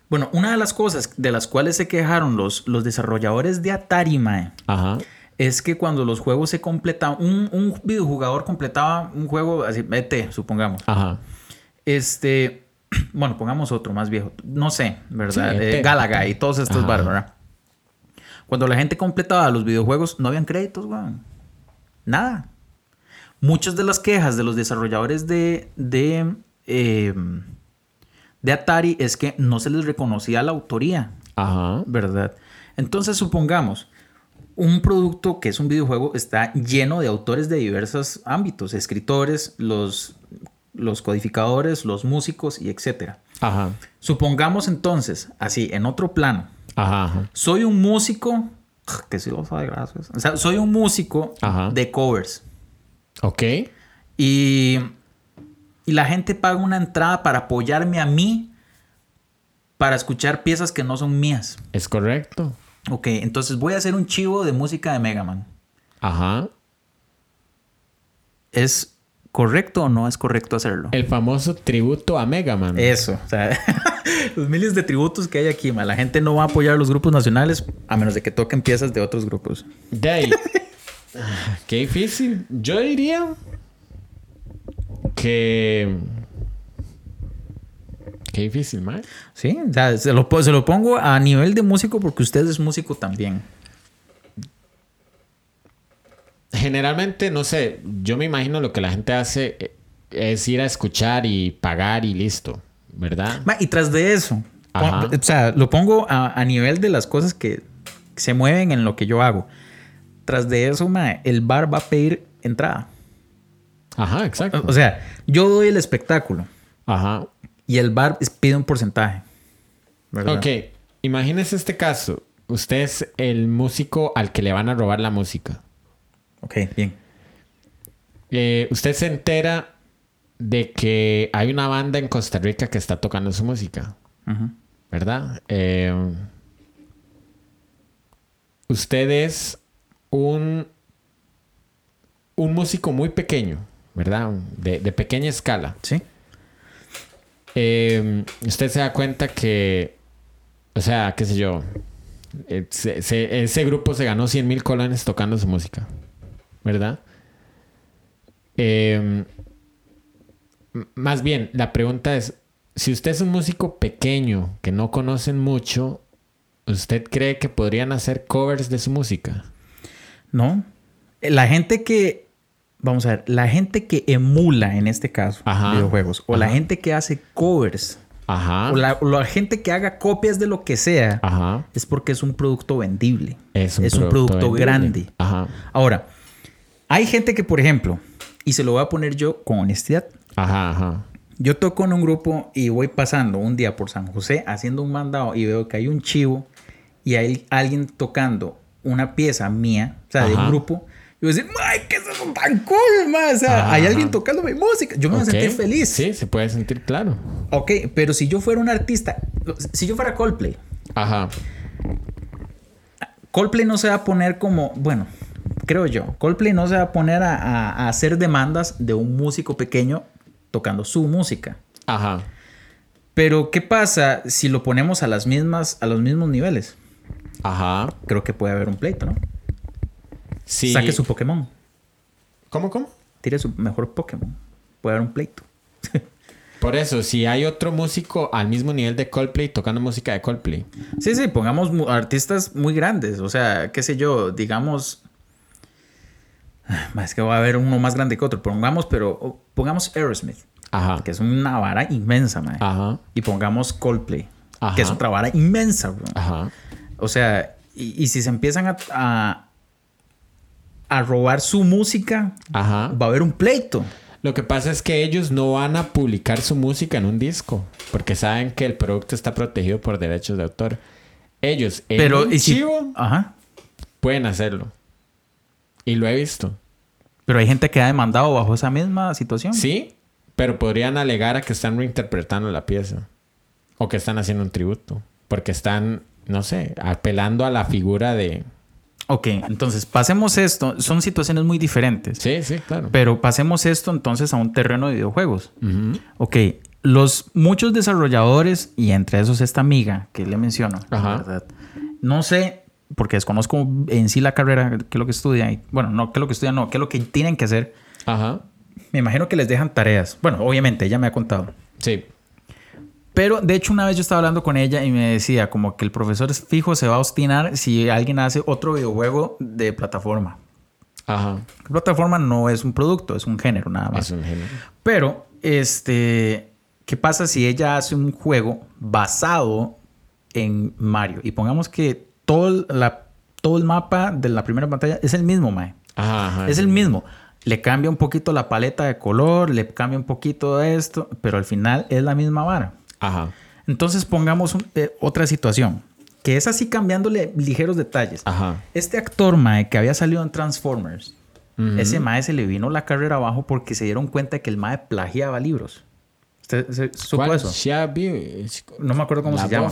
bueno, una de las cosas de las cuales se quejaron los, los desarrolladores de Atari, mae, Ajá. es que cuando los juegos se completaban, un, un videojugador completaba un juego así, ET, supongamos. Ajá. Este, bueno, pongamos otro más viejo, no sé, ¿verdad? Sí, Eh, ET. Galaga y todos estos Ajá. Cuando la gente completaba los videojuegos, no habían créditos, weón. Nada. Muchas de las quejas de los desarrolladores de, de, eh, de Atari es que no se les reconocía la autoría, Ajá. ¿verdad? Entonces, supongamos, un producto que es un videojuego está lleno de autores de diversos ámbitos, escritores, los, los codificadores, los músicos y etcétera. Ajá. Supongamos entonces, así, en otro plano, Ajá. Soy un músico, que sí lo sabe, gracias. O sea, soy un músico Ajá. de covers Ok. y, y la gente paga una entrada para apoyarme a mí para escuchar piezas que no son mías. Es correcto. Ok, entonces voy a hacer un chivo de música de Mega Man. Ajá. ¿Es correcto o no es correcto hacerlo? El famoso tributo a Mega Man. Eso, o sea, los miles de tributos que hay aquí, ma, la gente no va a apoyar a los grupos nacionales a menos de que toquen piezas de otros grupos. De ahí. Qué difícil. Yo diría que. Qué difícil, man. Sí, o sea, se lo, se lo pongo a nivel de músico porque usted es músico también. Generalmente, no sé, yo me imagino lo que la gente hace eh, es ir a escuchar y pagar y listo, ¿verdad? Ma, y tras de eso, Ajá. o sea, lo pongo a, a nivel de las cosas que se mueven en lo que yo hago. Tras de eso, ma, el bar va a pedir entrada. Ajá, exacto. O sea, yo doy el espectáculo Ajá. y el bar pide un porcentaje. ¿verdad? Ok, imagínese este caso. Usted es el músico al que le van a robar la música. Ok, bien. Eh, usted se entera de que hay una banda en Costa Rica que está tocando su música. ¿verdad? Eh, usted es un, un músico muy pequeño, ¿verdad? De, de pequeña escala. Sí. Eh, usted se da cuenta que, o sea, qué sé yo, eh, se- se- ese grupo se ganó 100 mil colones tocando su música, ¿verdad? Eh, más bien, la pregunta es, si usted es un músico pequeño que no conocen mucho, ¿usted cree que podrían hacer covers de su música? No. La gente que. Vamos a ver, la gente que emula en este caso Ajá. videojuegos, o la gente que hace covers, Ajá. o la, o la gente que haga copias de lo que sea, Ajá. es porque es un producto vendible. Es un, producto, vendible. grande. Ajá. Ahora, hay gente que, por ejemplo, y se lo voy a poner yo con honestidad, Ajá, ajá. yo toco en un grupo y voy pasando un día por San José haciendo un mandado y veo que hay un chivo y hay alguien tocando una pieza mía, o sea, de un grupo. Yo voy a decir, ¡ay, qué es eso tan cool, man! O sea, Ajá, hay alguien tocando mi música. Yo me voy a sentir feliz. Sí, se puede sentir claro. Ok, pero si yo fuera un artista, si yo fuera Coldplay, Ajá. Coldplay no se va a poner como, bueno, creo yo, Coldplay no se va a poner a, a- a hacer demandas de un músico pequeño tocando su música. Ajá. Pero, ¿qué pasa si lo ponemos a las mismas, a los mismos niveles? Ajá. Creo que puede haber un pleito, ¿no? Sí. Saque su Pokémon. ¿Cómo, cómo? Tire su mejor Pokémon. Puede haber un pleito. Por eso, si hay otro músico al mismo nivel de Coldplay tocando música de Coldplay. Sí, sí, pongamos artistas muy grandes. O sea, qué sé yo, digamos. Ah, Es que va a haber uno más grande que otro. Pongamos, pero pongamos Aerosmith, Ajá. que es una vara inmensa, man. Ajá. Y pongamos Coldplay, Ajá. que es otra vara inmensa, bro. Ajá. O sea, y, y si se empiezan a, a, a robar su música, Ajá. va a haber un pleito. Lo que pasa es que ellos no van a publicar su música en un disco, porque saben que el producto está protegido por derechos de autor. Ellos, en Pero, un ¿y si- chivo, Ajá. pueden hacerlo. Y lo he visto. Pero hay gente que ha demandado bajo esa misma situación. Sí, pero podrían alegar a que están reinterpretando la pieza. O que están haciendo un tributo. Porque están, no sé, apelando a la figura de... Ok, entonces pasemos esto. Son situaciones muy diferentes. Sí, sí, claro. Pero pasemos esto entonces a un terreno de videojuegos. Ujú. Ok, los muchos desarrolladores, y entre esos esta amiga que le menciono, Ajá. ¿verdad? No sé, porque desconozco en sí la carrera, qué es lo que estudian. Bueno, no, qué es lo que estudian, no, qué es lo que tienen que hacer. Ajá. Me imagino que les dejan tareas. Bueno, obviamente, ella me ha contado. Sí. Pero de hecho una vez yo estaba hablando con ella y me decía como que el profesor es fijo se va a obstinar si alguien hace otro videojuego de plataforma. Ajá. Plataforma no es un producto, es un género nada más. Es un género. Pero, este, ¿qué pasa si ella hace un juego basado en Mario? Y pongamos que todo el, la- todo el mapa de la primera pantalla es el mismo, Mae. Ajá. Es el mismo. Le cambia un poquito la paleta de color, le cambia un poquito de esto, pero al final es la misma vara. Ajá. Entonces pongamos un- eh, otra situación, que es así cambiándole ligeros detalles. Ajá. Este actor, Mae, que había salido en Transformers, ese Mae se le vino la carrera abajo porque se dieron cuenta de que el Mae plagiaba libros. No me acuerdo cómo se llama.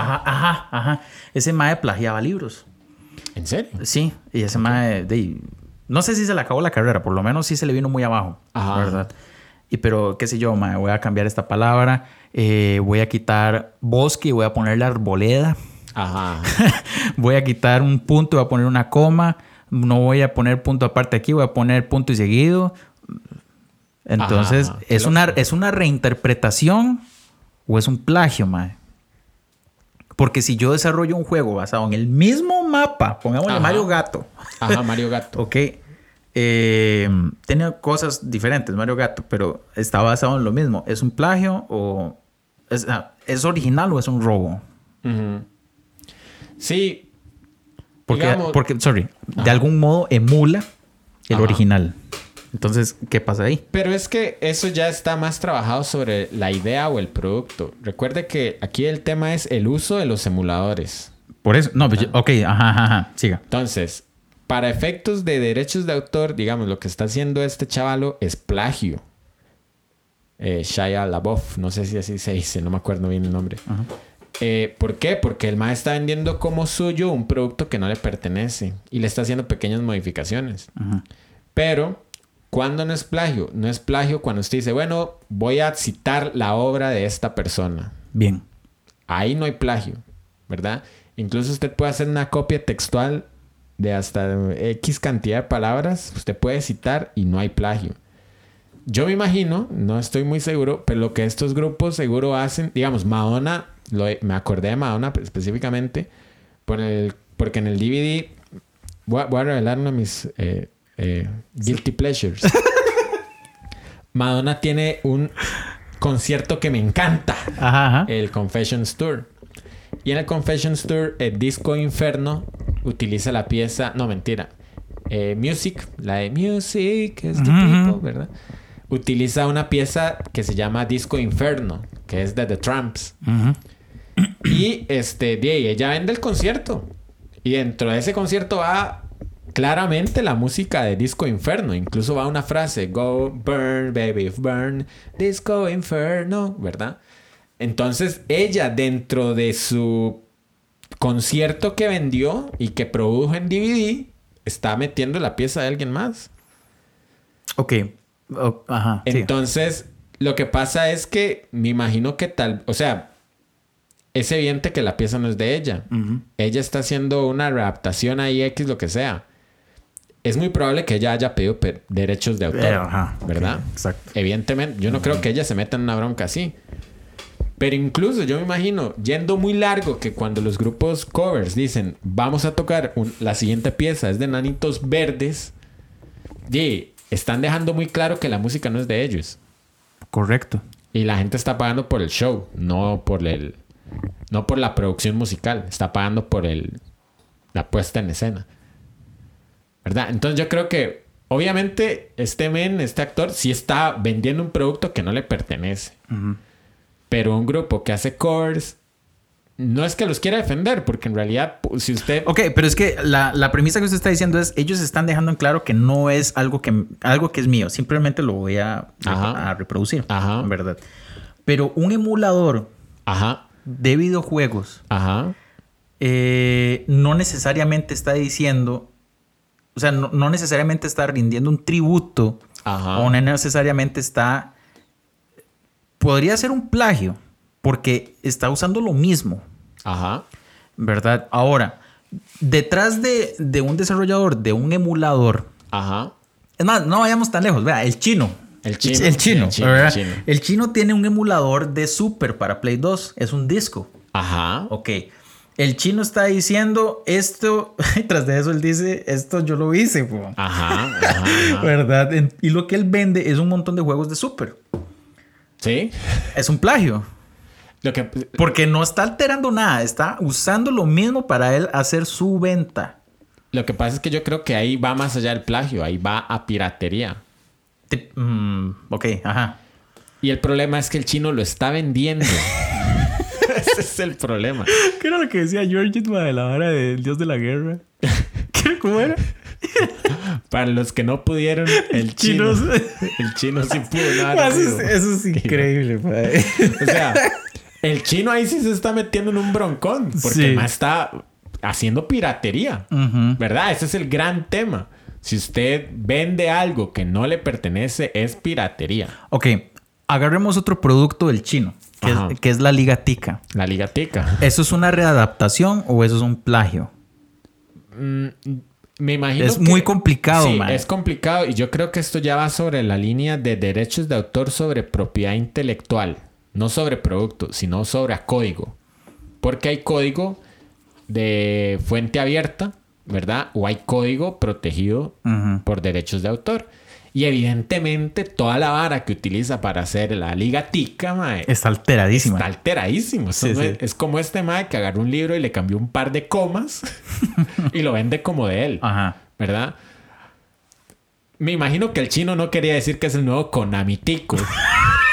Ajá, ajá, ajá. Ese Mae plagiaba libros. ¿En serio? Sí, y ese Mae, de- no sé si se le acabó la carrera, por lo menos sí se le vino muy abajo, Ajá. ¿verdad? Y pero, qué sé yo, Mae, voy a cambiar esta palabra, eh, voy a quitar bosque y voy a ponerle arboleda. Ajá. voy a quitar un punto y voy a poner una coma. No voy a poner punto aparte aquí, voy a poner punto y seguido. Entonces, Ajá, ¿es, una, ¿es una reinterpretación o es un plagio, mae? Porque si yo desarrollo un juego basado en el mismo mapa, pongámosle Ajá. Mario Gato, Ajá, Mario Gato. ok, eh, tiene cosas diferentes Mario Gato, pero está basado en lo mismo. ¿Es un plagio o es, ah, ¿es original o es un robo? Sí. Porque, Digamos- porque sorry, de algún modo emula el Ajá. original. Entonces, ¿qué pasa ahí? Pero es que eso ya está más trabajado sobre la idea o el producto. Recuerde que aquí el tema es el uso de los emuladores. Por eso, no, pues yo- ok, ajá, ajá, ajá, siga. Entonces, para efectos de derechos de autor, digamos, lo que está haciendo este chavalo es plagio. Eh, Shia LaBeouf, no sé si así se dice, no me acuerdo bien el nombre. Ajá. Eh, ¿Por qué? Porque el MAE está vendiendo como suyo un producto que no le pertenece y le está haciendo pequeñas modificaciones. Ajá. Pero, ¿cuándo no es plagio? No es plagio cuando usted dice, bueno, voy a citar la obra de esta persona. Bien. Ahí no hay plagio, ¿verdad? Incluso usted puede hacer una copia textual de hasta X cantidad de palabras. Usted puede citar y no hay plagio. Yo me imagino, no estoy muy seguro, pero lo que estos grupos seguro hacen, digamos, Madonna, lo- me acordé de Madonna específicamente, por el- porque en el DVD, voy a, voy a revelar uno de mis eh, eh, guilty pleasures. Madonna tiene un concierto que me encanta Ajá, ajá. el Confessions Tour. Y en el Confessions Tour, el Disco Inferno utiliza la pieza, no mentira, eh, Music, la de Music is the ¿verdad? Utiliza una pieza que se llama Disco Inferno, que es de The Tramps. Y este, de ella vende el concierto. Y dentro de ese concierto va claramente la música de Disco Inferno. Incluso va una frase: Go burn, baby, burn, Disco Inferno, ¿verdad? Entonces, ella, dentro de su concierto que vendió y que produjo en DVD, está metiendo la pieza de alguien más. Ok. Ajá. Entonces, lo que pasa es que me imagino que tal, o sea, es evidente que la pieza no es de ella. Ella está haciendo una readaptación ahí X, lo que sea. Es muy probable que ella haya pedido pe- derechos de autor, Eh, ajá, ¿verdad? exacto. Evidentemente, yo no creo que ella se meta en una bronca así. Pero incluso yo me imagino, yendo muy largo, que cuando los grupos covers dicen, vamos a tocar un- la siguiente pieza, es de Nanitos Verdes, y están dejando muy claro que la música no es de ellos. Correcto. Y la gente está pagando por el show, no por el no por la producción musical, está pagando por el la puesta en escena. ¿Verdad? Entonces yo creo que obviamente este men, este actor, sí está vendiendo un producto que no le pertenece. Pero un grupo que hace cores, no es que los quiera defender, porque en realidad, si usted... Ok, pero es que la, la premisa que usted está diciendo es, ellos están dejando en claro que no es algo que, algo que es mío, simplemente lo voy a, Ajá. a reproducir, Ajá. ¿verdad? Pero un emulador Ajá, de videojuegos ajá, eh, no necesariamente está diciendo, o sea, no, no necesariamente está rindiendo un tributo ajá. o no necesariamente está, podría ser un plagio, porque está usando lo mismo. Ajá. ¿verdad? Ahora, detrás de, de un desarrollador, de un emulador, Ajá. es más, no vayamos tan lejos, vea, el chino. El chino, El chino, el chino, el chino. El chino tiene un emulador de Super para Play 2, es un disco. Ajá. Ok. El chino está diciendo esto, tras de eso él dice, esto yo lo hice, po". Ajá. Ajá. ajá. ¿verdad? Y lo que él vende es un montón de juegos de Super. Sí. Es un plagio. Lo que... Porque no está alterando nada, está usando lo mismo para él hacer su venta. Lo que pasa es que yo creo que ahí va más allá del plagio, ahí va a piratería. Te- mm, ok, ajá. Y el problema es que el chino lo está vendiendo. Ese es el problema. ¿Qué era lo que decía George de la vara del dios de la guerra? ¿Qué, ¿Cómo era? Para los que no pudieron, el chino. Chino- El chino sí pudo. no, eso, es, no. eso es increíble, padre. O sea, el chino ahí sí se está metiendo en un broncón. Porque Sí. más está haciendo piratería. ¿Verdad? Ese es el gran tema. Si usted vende algo que no le pertenece, es piratería. Ok, agarremos otro producto del chino, que, es, que es la Liga Tica. La liga tica. ¿Eso es una readaptación o eso es un plagio? Me imagino Es que- muy complicado, Sí, man. es complicado y yo creo que esto ya va sobre la línea de derechos de autor sobre propiedad intelectual, no sobre producto, sino sobre a código. Porque hay código de fuente abierta, ¿verdad? O hay código protegido por derechos de autor. Y evidentemente toda la vara que utiliza para hacer la liga tica, mae, Está alteradísima. Está alteradísimo. Eso Sí, no sí. Es, como este mae que agarró un libro y le cambió un par de comas y lo vende como de él. Ajá. ¿Verdad? Me imagino que el chino no quería decir que es el nuevo Konamitico.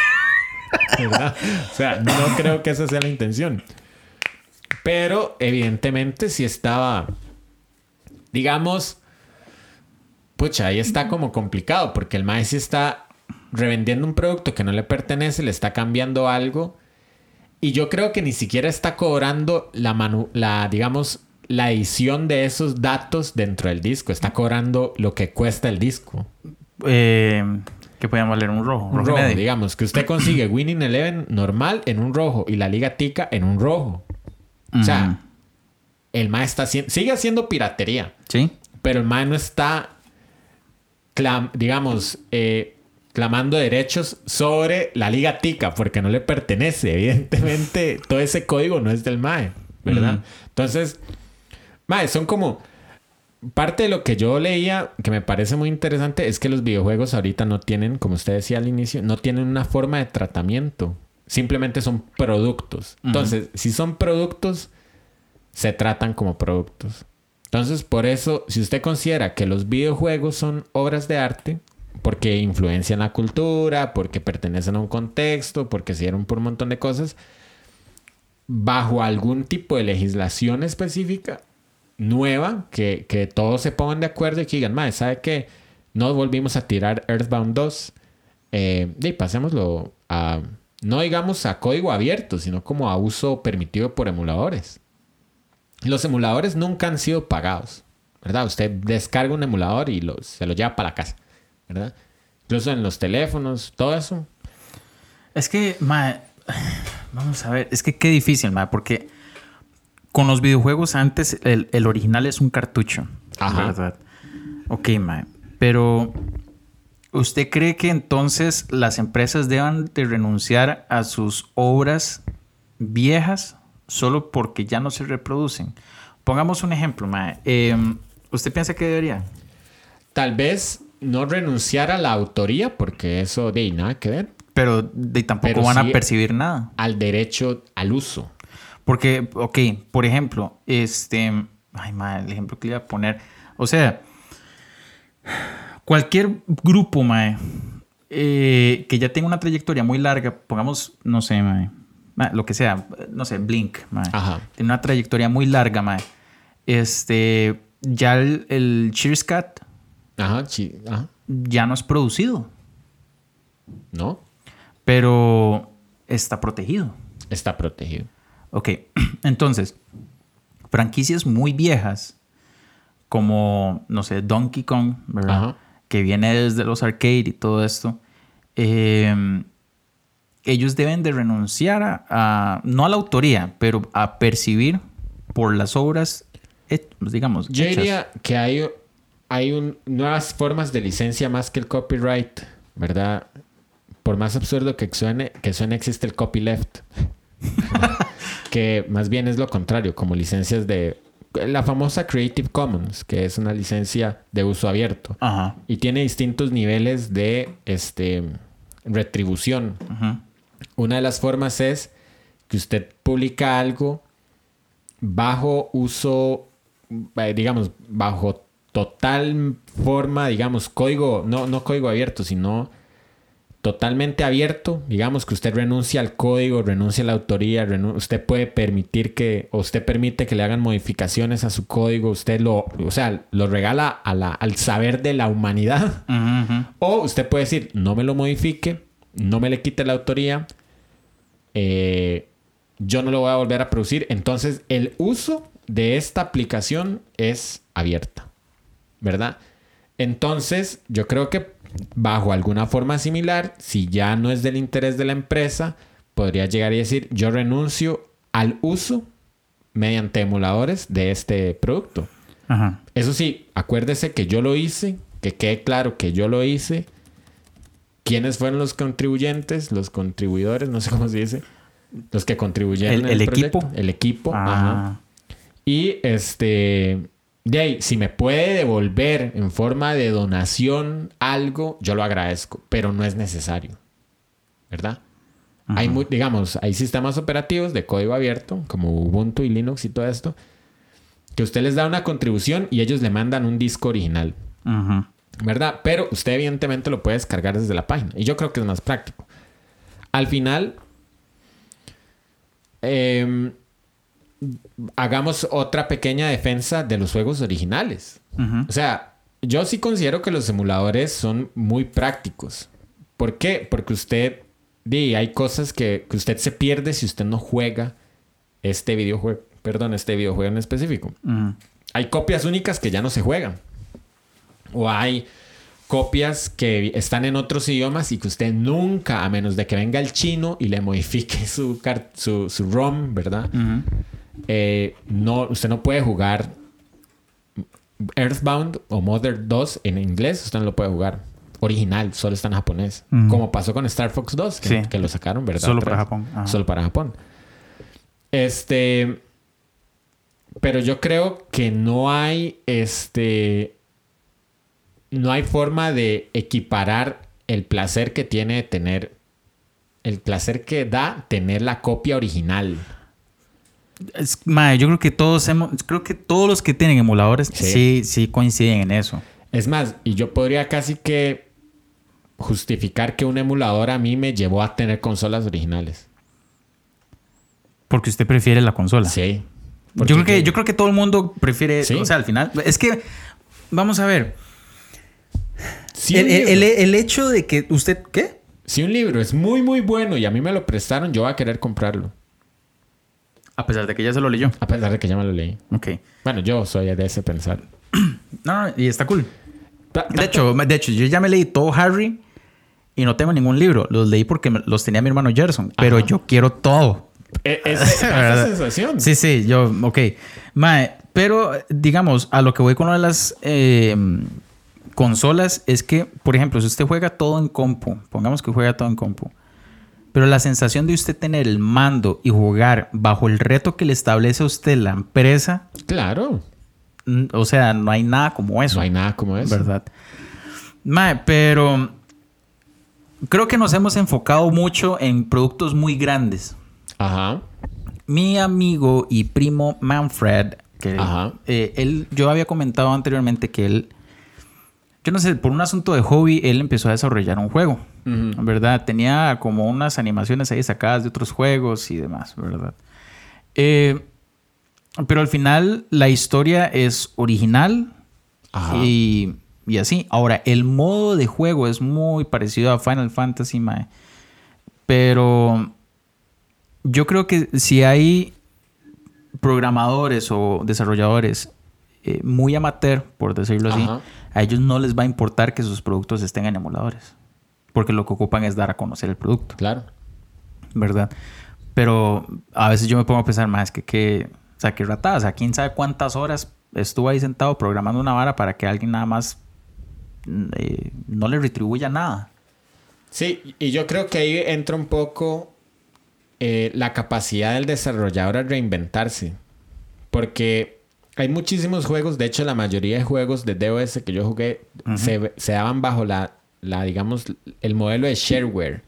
¿Verdad? O sea, no creo que esa sea la intención. Pero evidentemente si estaba, digamos, pucha, ahí está como complicado porque el mae sí está revendiendo un producto que no le pertenece, le está cambiando algo y yo creo que ni siquiera está cobrando la, manu- la digamos, la edición de esos datos dentro del disco. Está cobrando lo que cuesta el disco. Eh, ¿Qué podemos leer? Un rojo. Un rojo digamos, que usted consigue Winning Eleven normal en un rojo y la Liga Tica en un rojo. O sea, el MAE está haciendo, sigue haciendo piratería, Sí. pero el MAE no está, clam- digamos, eh, clamando derechos sobre la Liga Tica porque no le pertenece. Evidentemente, todo ese código no es del MAE, ¿verdad? Entonces, MAE, son como. Parte de lo que yo leía que me parece muy interesante es que los videojuegos ahorita no tienen, como usted decía al inicio, no tienen una forma de tratamiento. Simplemente son productos. Entonces, si son productos, se tratan como productos. Entonces, por eso, si usted considera que los videojuegos son obras de arte, porque influencian la cultura, porque pertenecen a un contexto, porque se dieron por un montón de cosas, bajo algún tipo de legislación específica nueva, que, que todos se pongan de acuerdo y que digan, madre, ¿sabe qué? No volvimos a tirar Earthbound 2. Eh, y pasémoslo a, no digamos a código abierto, sino como a uso permitido por emuladores. Los emuladores nunca han sido pagados, ¿verdad? Usted descarga un emulador y lo- se lo lleva para la casa, ¿verdad? Incluso en los teléfonos, todo eso. Es que, ma, vamos a ver, es que qué difícil, ma, porque con los videojuegos antes el, el original es un cartucho, Ajá. ¿verdad? Ok, ma, pero ¿usted cree que entonces las empresas deban de renunciar a sus obras viejas solo porque ya no se reproducen? Pongamos un ejemplo, ma. Em, ¿Usted piensa que debería? Tal vez no renunciar a la autoría, porque eso de ahí nada que ver, Pero de, tampoco Pero van sí- a percibir nada. al derecho al uso. Porque, ok, por ejemplo, este. Ay, madre, el ejemplo que le iba a poner. O sea, Cualquier grupo, mae, eh, que ya tenga una trayectoria muy larga, pongamos, no sé, mae, lo que sea, no sé, Blink, Ajá. tiene una trayectoria muy larga, mae. Este, ya el, el Cheers Cat Ajá, sí, ajá. ya no es producido, ¿No? pero está protegido. Está protegido. Ok, entonces, franquicias muy viejas, como, no sé, Donkey Kong, ¿verdad? Ajá. Que viene desde los arcade y todo esto. eh, ellos deben de renunciar a, a- no a la autoría, pero a percibir por las obras, he- digamos, Yo hechas. diría que hay, hay un- nuevas formas de licencia más que el copyright, ¿verdad? Por más absurdo que suene, que suene existe el copyleft. que más bien es lo contrario, como licencias de... La famosa Creative Commons, que es una licencia de uso abierto. Ajá. Y tiene distintos niveles de este, retribución. Ajá. Una de las formas es que usted publica algo bajo uso, eh, digamos, bajo total forma, digamos, código, no, no código abierto, sino totalmente abierto, digamos que usted renuncia al código, renuncia a la autoría, usted puede permitir que, o usted permite que le hagan modificaciones a su código, usted lo, o sea, lo regala a la- al saber de la humanidad. O usted puede decir, no me lo modifique, no me le quite la autoría, eh, yo no lo voy a volver a producir. Entonces, el uso de esta aplicación es abierta, ¿verdad? Entonces, yo creo que bajo alguna forma similar, si ya no es del interés de la empresa, podría llegar y decir, yo renuncio al uso mediante emuladores de este producto. Ajá. Eso sí, acuérdese que yo lo hice, que quede claro que yo lo hice. ¿Quiénes fueron los contribuyentes? Los contribuidores, no sé cómo se dice. Los que contribuyeron. ¿El- proyecto. equipo? El equipo. Ah. ajá. Y este. De ahí, si me puede devolver en forma de donación algo, yo lo agradezco, pero no es necesario. ¿Verdad? Hay, mu- digamos, hay sistemas operativos de código abierto, como Ubuntu y Linux y todo esto, que usted les da una contribución y ellos le mandan un disco original, Ajá. ¿Verdad? Pero usted evidentemente lo puede descargar desde la página y yo creo que es más práctico. Al final, em, hagamos otra pequeña defensa de los juegos originales. O sea, yo sí considero que los emuladores son muy prácticos. ¿Por qué? Porque usted, di, hay cosas que, que usted se pierde si usted no juega este videojuego, perdón, este videojuego en específico. Hay copias únicas que ya no se juegan. O hay copias que están en otros idiomas y que usted nunca, a menos de que venga el chino y le modifique su, su, su ROM, ¿verdad? Eh, no, usted no puede jugar Earthbound o Mother 2 en inglés, usted no lo puede jugar. Original, solo está en japonés. Como pasó con Star Fox 2, que, Sí. que lo sacaron, ¿verdad? Solo para Japón. Ajá. Solo para Japón. Este. Pero yo creo que no hay este. No hay forma de equiparar el placer que tiene de tener. El placer que da tener la copia original. Es- mae, yo creo que todos hemos, creo que todos los que tienen emuladores Sí. sí, sí, coinciden en eso. Es más, y yo podría casi que justificar que un emulador a mí me llevó a tener consolas originales. Porque usted prefiere la consola. Sí. Yo creo que, yo creo que todo el mundo prefiere, Sí. o sea, al final, es que, vamos a ver, Si el, un, el- libro, el- el hecho de que usted, ¿qué? si un libro es muy, muy bueno y a mí me lo prestaron, yo voy a querer comprarlo. A pesar de que ya se lo leyó. A pesar de que ya me lo leí. Ok. Bueno, yo soy de ese pensar. No, no, y está cool. Ta- De hecho, de hecho, yo ya me leí todo Harry y no tengo ningún libro. Los leí porque los tenía mi hermano Gerson. Pero Ajá. yo quiero todo. E- es- esa ¿Verdad? sensación. Sí, sí, yo, ok. Mae, pero digamos, a lo que voy con lo de las eh, consolas es que, por ejemplo, si usted juega todo en compu, pongamos que juega todo en compu, pero la sensación de usted tener el mando y jugar bajo el reto que le establece a usted la empresa, Claro. o sea, no hay nada como eso. No hay nada como eso. ¿Verdad? Mae, pero creo que nos hemos enfocado mucho en productos muy grandes. Ajá. Mi amigo y primo Manfred, que Ajá. eh, él, yo había comentado anteriormente que él yo no sé, por un asunto de hobby, él empezó a desarrollar un juego, ¿verdad? Tenía como unas animaciones ahí sacadas de otros juegos y demás, ¿verdad? Eh, pero al final la historia es original y, y, así. Ahora, el modo de juego es muy parecido a Final Fantasy, mae. Pero yo creo que si hay programadores o desarrolladores eh, muy amateur, por decirlo así, a ellos no les va a importar que sus productos estén en emuladores. Porque lo que ocupan es dar a conocer el producto. Claro. ¿Verdad? Pero a veces yo me pongo a pensar más que, que o sea, que ratadas. O sea, quién sabe cuántas horas estuvo ahí sentado programando una vara para que alguien nada más eh, no le retribuya nada. Sí, y yo creo que ahí entra un poco eh, la capacidad del desarrollador a reinventarse. Porque hay muchísimos juegos, de hecho la mayoría de juegos de DOS que yo jugué se, se, daban bajo la, la, digamos, el modelo de shareware.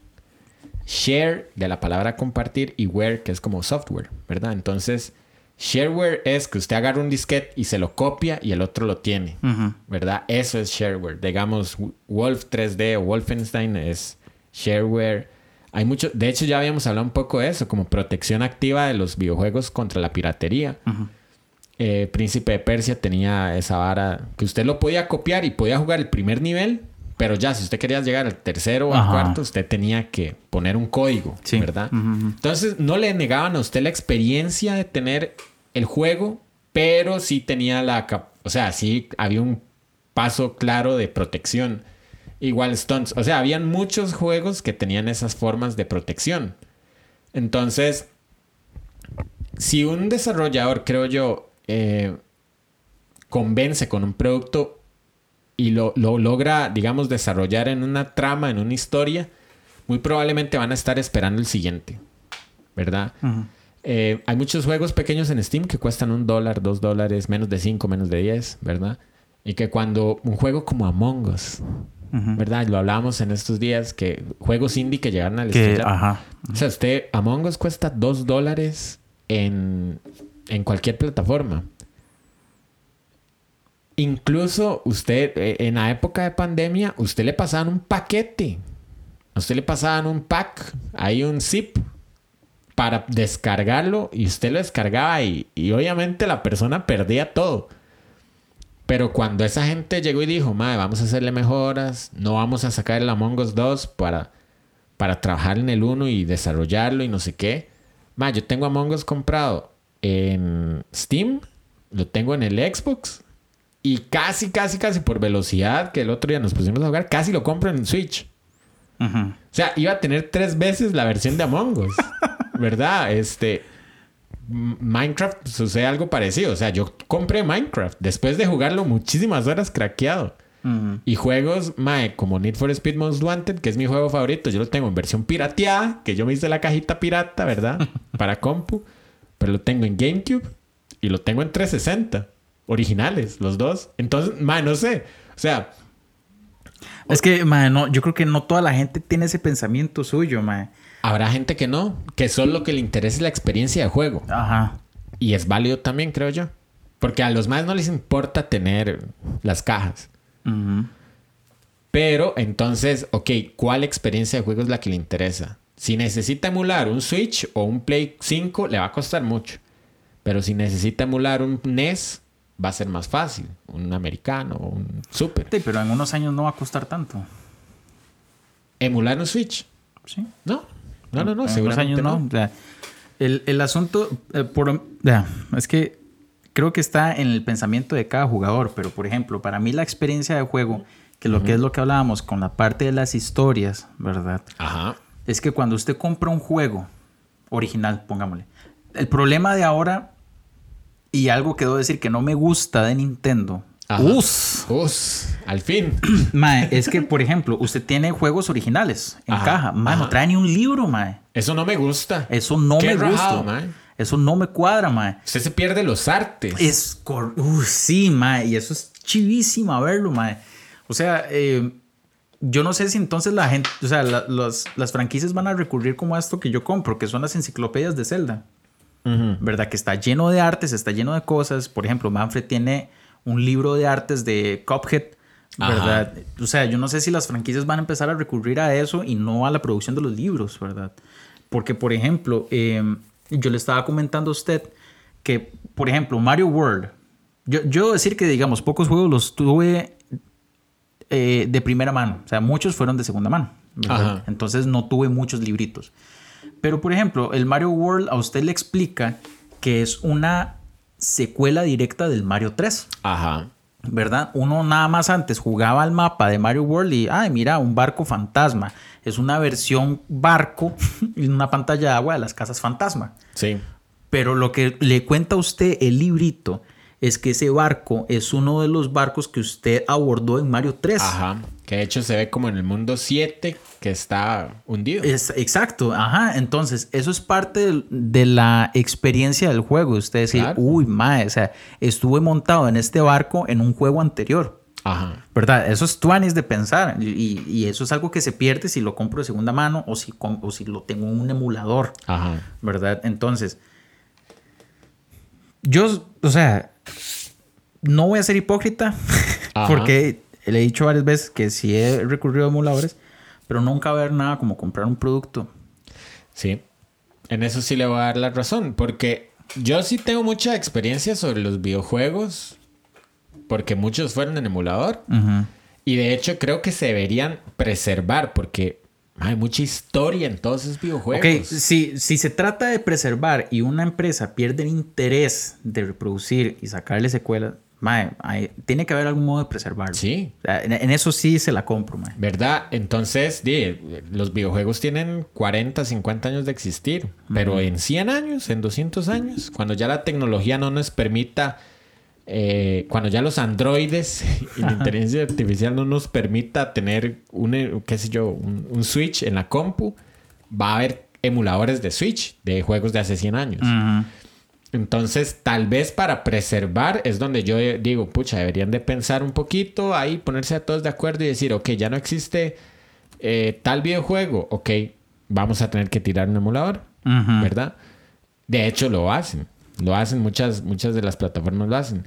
Share de la palabra compartir y ware que es como software, ¿verdad? Entonces, shareware es que usted agarra un disquete y se lo copia y el otro lo tiene, ¿verdad? Eso es shareware. Digamos, Wolf 3D o Wolfenstein es shareware. Hay mucho, de hecho ya habíamos hablado un poco de eso, como protección activa de los videojuegos contra la piratería. Eh, Príncipe de Persia tenía esa vara que usted lo podía copiar y podía jugar el primer nivel, pero ya si usted quería llegar al tercero o al cuarto, usted tenía que poner un código, ¿verdad? Entonces no le negaban a usted la experiencia de tener el juego, pero sí tenía la... O sea, sí había un paso claro de protección. Igual Stones. O sea, habían muchos juegos que tenían esas formas de protección. Entonces, si un desarrollador, creo yo, eh, convence con un producto y lo, logra, digamos, desarrollar en una trama, en una historia, muy probablemente van a estar esperando el siguiente. ¿Verdad? Eh, hay muchos juegos pequeños en Steam que cuestan un dólar, dos dólares, menos de cinco, menos de diez, ¿verdad? Y que cuando un juego como Among Us, ¿verdad? Lo hablábamos en estos días que juegos indie que llegaron al que, ajá. O sea, usted, Among Us cuesta dos dólares en, en cualquier plataforma. Incluso usted, eh, en la época de pandemia, usted le pasaban un paquete. A usted le pasaban un pack, hay un zip para descargarlo y usted lo descargaba y, y obviamente la persona perdía todo. Pero cuando esa gente llegó y dijo, madre, vamos a hacerle mejoras, no vamos a sacar el Among Us 2 para, para trabajar en el 1 y desarrollarlo y no sé qué. Madre, yo tengo Among Us comprado en Steam, lo tengo en el Xbox y casi, casi, casi por velocidad que el otro día nos pusimos a jugar, casi lo compro en Switch. O sea, iba a tener tres veces la versión de Among Us, ¿verdad? Este. Minecraft sucede algo parecido. O sea, yo compré Minecraft después de jugarlo muchísimas horas craqueado. Y juegos, mae, como Need for Speed Most Wanted, que es mi juego favorito, yo lo tengo en versión pirateada, que yo me hice la cajita pirata, ¿verdad? Para compu. Pero lo tengo en GameCube y lo tengo en 360. Originales, los dos. Entonces, mae, no sé. O sea. Es que, mae, no, yo creo que no toda la gente tiene ese pensamiento suyo, mae. Habrá gente que no, que solo lo que le interesa es la experiencia de juego. Ajá. Y es válido también, creo yo. Porque a los más no les importa tener las cajas. Pero entonces, ok, ¿cuál experiencia de juego es la que le interesa? Si necesita emular un Switch o un Play 5, le va a costar mucho. Pero si necesita emular un NES, va a ser más fácil. Un americano o un Super. Sí, pero en unos años no va a costar tanto. ¿Emular un Switch? Sí. No. No, no, no, en unos años no. O sea, el, el, asunto, eh, por, es que creo que está en el pensamiento de cada jugador, pero por ejemplo, para mí la experiencia de juego, que lo que es lo que hablábamos con la parte de las historias, ¿verdad? Ajá. Es que cuando usted compra un juego original, pongámosle, el problema de ahora, y algo que debo decir que no me gusta de Nintendo, Us. Us. Al fin. Mae, es que, por ejemplo, usted tiene juegos originales en caja. Mae, no trae ni un libro, mae. Eso no me gusta. Eso no me gusta. Eso no me cuadra, mae. Usted se pierde los artes. Es... Uh, sí, mae. Y eso es chivísimo a verlo, mae. O sea, eh, yo no sé si entonces la gente... O sea, las franquicias van a recurrir como a esto que yo compro, que son las enciclopedias de Zelda. ¿Verdad? Que está lleno de artes, está lleno de cosas. Por ejemplo, Manfred tiene un libro de artes de Cuphead, ¿verdad? O sea, yo no sé si las franquicias van a empezar a recurrir a eso y no a la producción de los libros, ¿verdad? Porque, por ejemplo, em, yo le estaba comentando a usted que, por ejemplo, Mario World, yo, yo decir que, digamos, pocos juegos los tuve eh, de primera mano, o sea, muchos fueron de segunda mano. Entonces no tuve muchos libritos. Pero, por ejemplo, el Mario World a usted le explica que es una secuela directa del Mario 3. Ajá. ¿verdad? Uno nada más antes jugaba al mapa de Mario World y, ay, mira, un barco fantasma. Es una versión barco en una pantalla de agua de las casas fantasma. Sí. Pero lo que le cuenta a usted el librito es que ese barco es uno de los barcos que usted abordó en Mario 3. Ajá. Que de hecho se ve como en el mundo 7 que está hundido. Es, exacto, ajá. Entonces, eso es parte de, la experiencia del juego. Usted decir, uy, mae, o sea, estuve montado en este barco en un juego anterior. Ajá. ¿Verdad? Eso es tuanis de pensar. Y, y, eso es algo que se pierde si lo compro de segunda mano o si, o si lo tengo en un emulador. Ajá. ¿Verdad? Entonces, yo, o sea, no voy a ser hipócrita porque le he dicho varias veces que sí he recurrido a emuladores, pero nunca va a haber nada como comprar un producto. Sí, en eso sí le voy a dar la razón, porque yo sí tengo mucha experiencia sobre los videojuegos, porque muchos fueron en emulador, y de hecho creo que se deberían preservar, porque hay mucha historia en todos esos videojuegos. Ok, si, si se trata de preservar y una empresa pierde el interés de reproducir y sacarle secuelas, Mae, tiene que haber algún modo de preservarlo. Sí. en, eso sí se la compro, mae. ¿Verdad? Entonces, los videojuegos tienen 40, 50 años de existir, pero en 100 años, en 200 años, cuando ya la tecnología no nos permita, eh, cuando ya los androides y la inteligencia artificial no nos permita tener un, qué sé yo, un, Switch en la compu, va a haber emuladores de Switch de juegos de hace 100 años. Entonces, tal vez para preservar es donde yo digo, pucha, deberían de pensar un poquito ahí, ponerse a todos de acuerdo y decir, ok, ya no existe eh, tal videojuego, ok, vamos a tener que tirar un emulador, ¿verdad? De hecho, lo hacen, lo hacen, muchas, muchas de las plataformas lo hacen.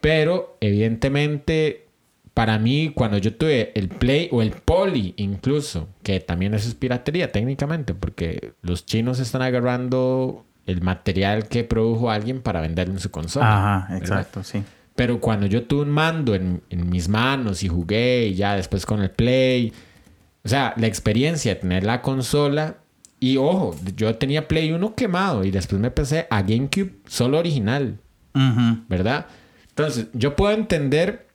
Pero, evidentemente, para mí, cuando yo tuve el Play o el Poly incluso, que también eso es piratería técnicamente, porque los chinos están agarrando el material que produjo alguien para venderlo en su consola. Ajá, exacto, sí. Pero cuando yo tuve un mando en, mis manos y jugué y ya después con el Play, o sea, la experiencia de tener la consola y ojo, yo tenía Play 1 quemado y después me pasé a GameCube solo original, ¿verdad? Entonces, yo puedo entender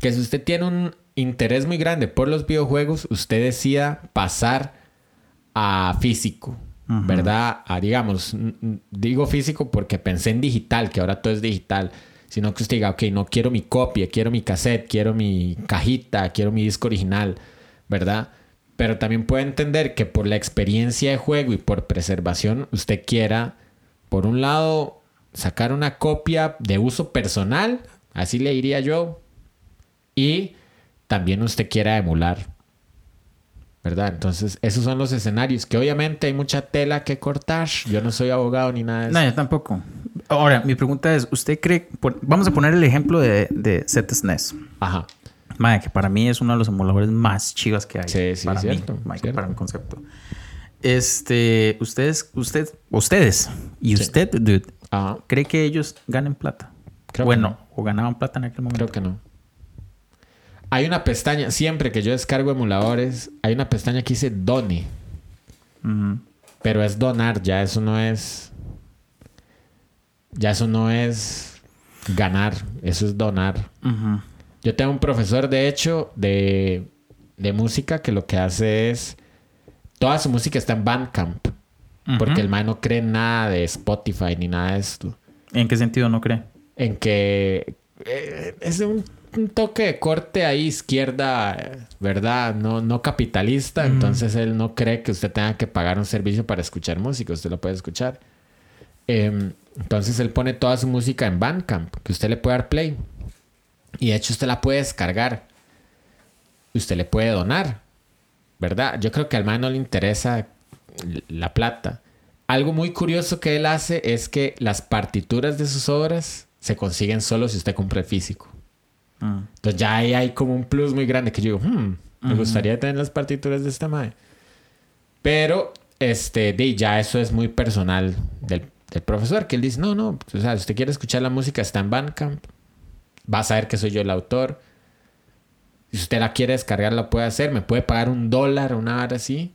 que si usted tiene un interés muy grande por los videojuegos, usted decida pasar a físico. ¿verdad? Ah, digamos, digo físico porque pensé en digital, que ahora todo es digital, sino que usted diga, ok, no quiero mi copia, quiero mi cassette, quiero mi cajita, quiero mi disco original, ¿verdad? Pero también puede entender que por la experiencia de juego y por preservación, usted quiera, por un lado, sacar una copia de uso personal, así le diría yo, y también usted quiera emular ¿verdad? Entonces, esos son los escenarios, que obviamente hay mucha tela que cortar. Yo no soy abogado ni nada de eso. No, yo tampoco. Ahora, mi pregunta es, ¿usted cree, vamos a poner el ejemplo de, de ZSNES. Ajá. Madre, que para mí es uno de los emuladores más chivas que hay. Sí, sí, para cierto, mí, para mi concepto. Este, ustedes, usted, ustedes y usted, dude, ¿cree que ellos ganen plata? Creo bueno, o ganaban plata en aquel momento. Creo que no. Hay una pestaña, siempre que yo descargo emuladores, hay una pestaña que dice Done. Pero es donar, ya eso no es. Ya eso no es ganar, eso es donar. Yo tengo un profesor, de hecho, de, de, música que lo que hace es. Toda su música está en Bandcamp. Porque el man no cree nada de Spotify ni nada de esto. ¿En qué sentido no cree? En que eh, es un un toque de corte ahí izquierda, ¿verdad? No, no capitalista. Entonces él no cree que usted tenga que pagar un servicio para escuchar música. Usted lo puede escuchar. Em, entonces él pone toda su música en Bandcamp, que usted le puede dar play. Y de hecho usted la puede descargar. Usted le puede donar, ¿verdad? Yo creo que al man no le interesa la plata. Algo muy curioso que él hace es que las partituras de sus obras se consiguen solo si usted compra el físico. Entonces ya ahí hay como un plus muy grande que yo digo, hmm, me gustaría tener las partituras de esta madre. Pero, este, ya eso es muy personal del, del profesor, que él dice, no, no, o sea, si usted quiere escuchar la música, está en Bandcamp, va a saber que soy yo el autor. Si usted la quiere descargar, la puede hacer, me puede pagar un dólar una hora así.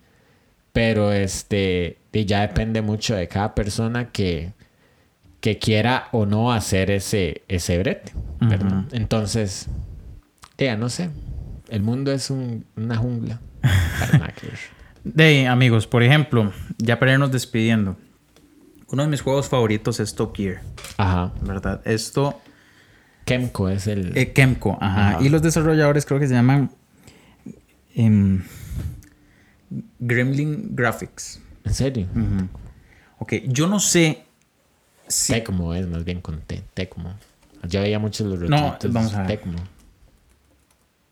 Pero este, ya depende mucho de cada persona que, que quiera o no hacer ese, ese brete. ¿verdad? Entonces, ya no sé. El mundo es un- una jungla. De ahí, amigos, por ejemplo, ya para irnos despidiendo. Uno de mis juegos favoritos es Top Gear, Ajá. ¿verdad? Esto, Kemco es el. eh, Kemco, ajá. Ajá. Y los desarrolladores creo que se llaman em, Gremlin Graphics. ¿En serio? Ujú. Ok, yo no sé si... Tecmo es más bien con T. Tecmo. Yo veía muchos los No, vamos a ver. Tecmo.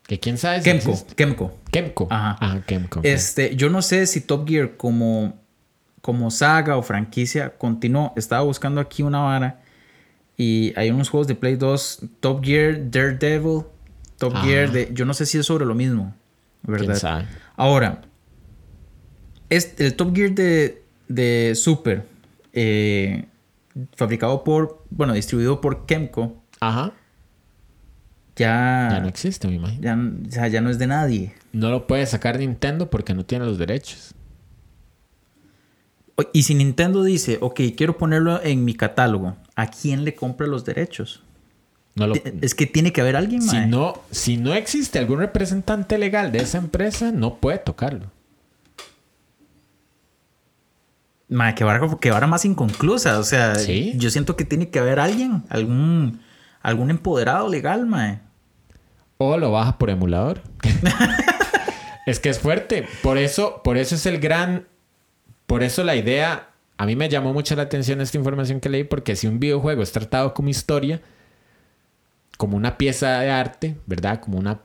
Que quién sabe si Kemco, existe? Kemco. Kemco. Ajá. Ajá, Kemco. Este, yo no sé si Top Gear como, como saga o franquicia continuó. Estaba buscando aquí una vara y hay unos juegos de Play 2, Top Gear, Daredevil, Top. Gear, de, yo no sé si es sobre lo mismo, ¿Quién ¿verdad? Ahora, este, el Top Gear de, de Super, eh, fabricado por, bueno, distribuido por Kemco, Ajá. ya, Ya no existe, me imagino. ya, o sea, ya no es de nadie. No lo puede sacar Nintendo porque no tiene los derechos. Y si Nintendo dice, ok, quiero ponerlo en mi catálogo, ¿a quién le compra los derechos? No lo, Ti- Es que tiene que haber alguien, si, mae. no, si no existe algún representante legal de esa empresa, no puede tocarlo. Mae, que vara, que vara más inconclusa. O sea, Sí. yo siento que tiene que haber alguien, algún, algún empoderado legal, mae. O lo baja por emulador. es que es fuerte. Por eso, por eso es el gran. Por eso la idea. A mí me llamó mucho la atención esta información que leí. Porque si un videojuego es tratado como historia, como una pieza de arte, ¿verdad? Como una.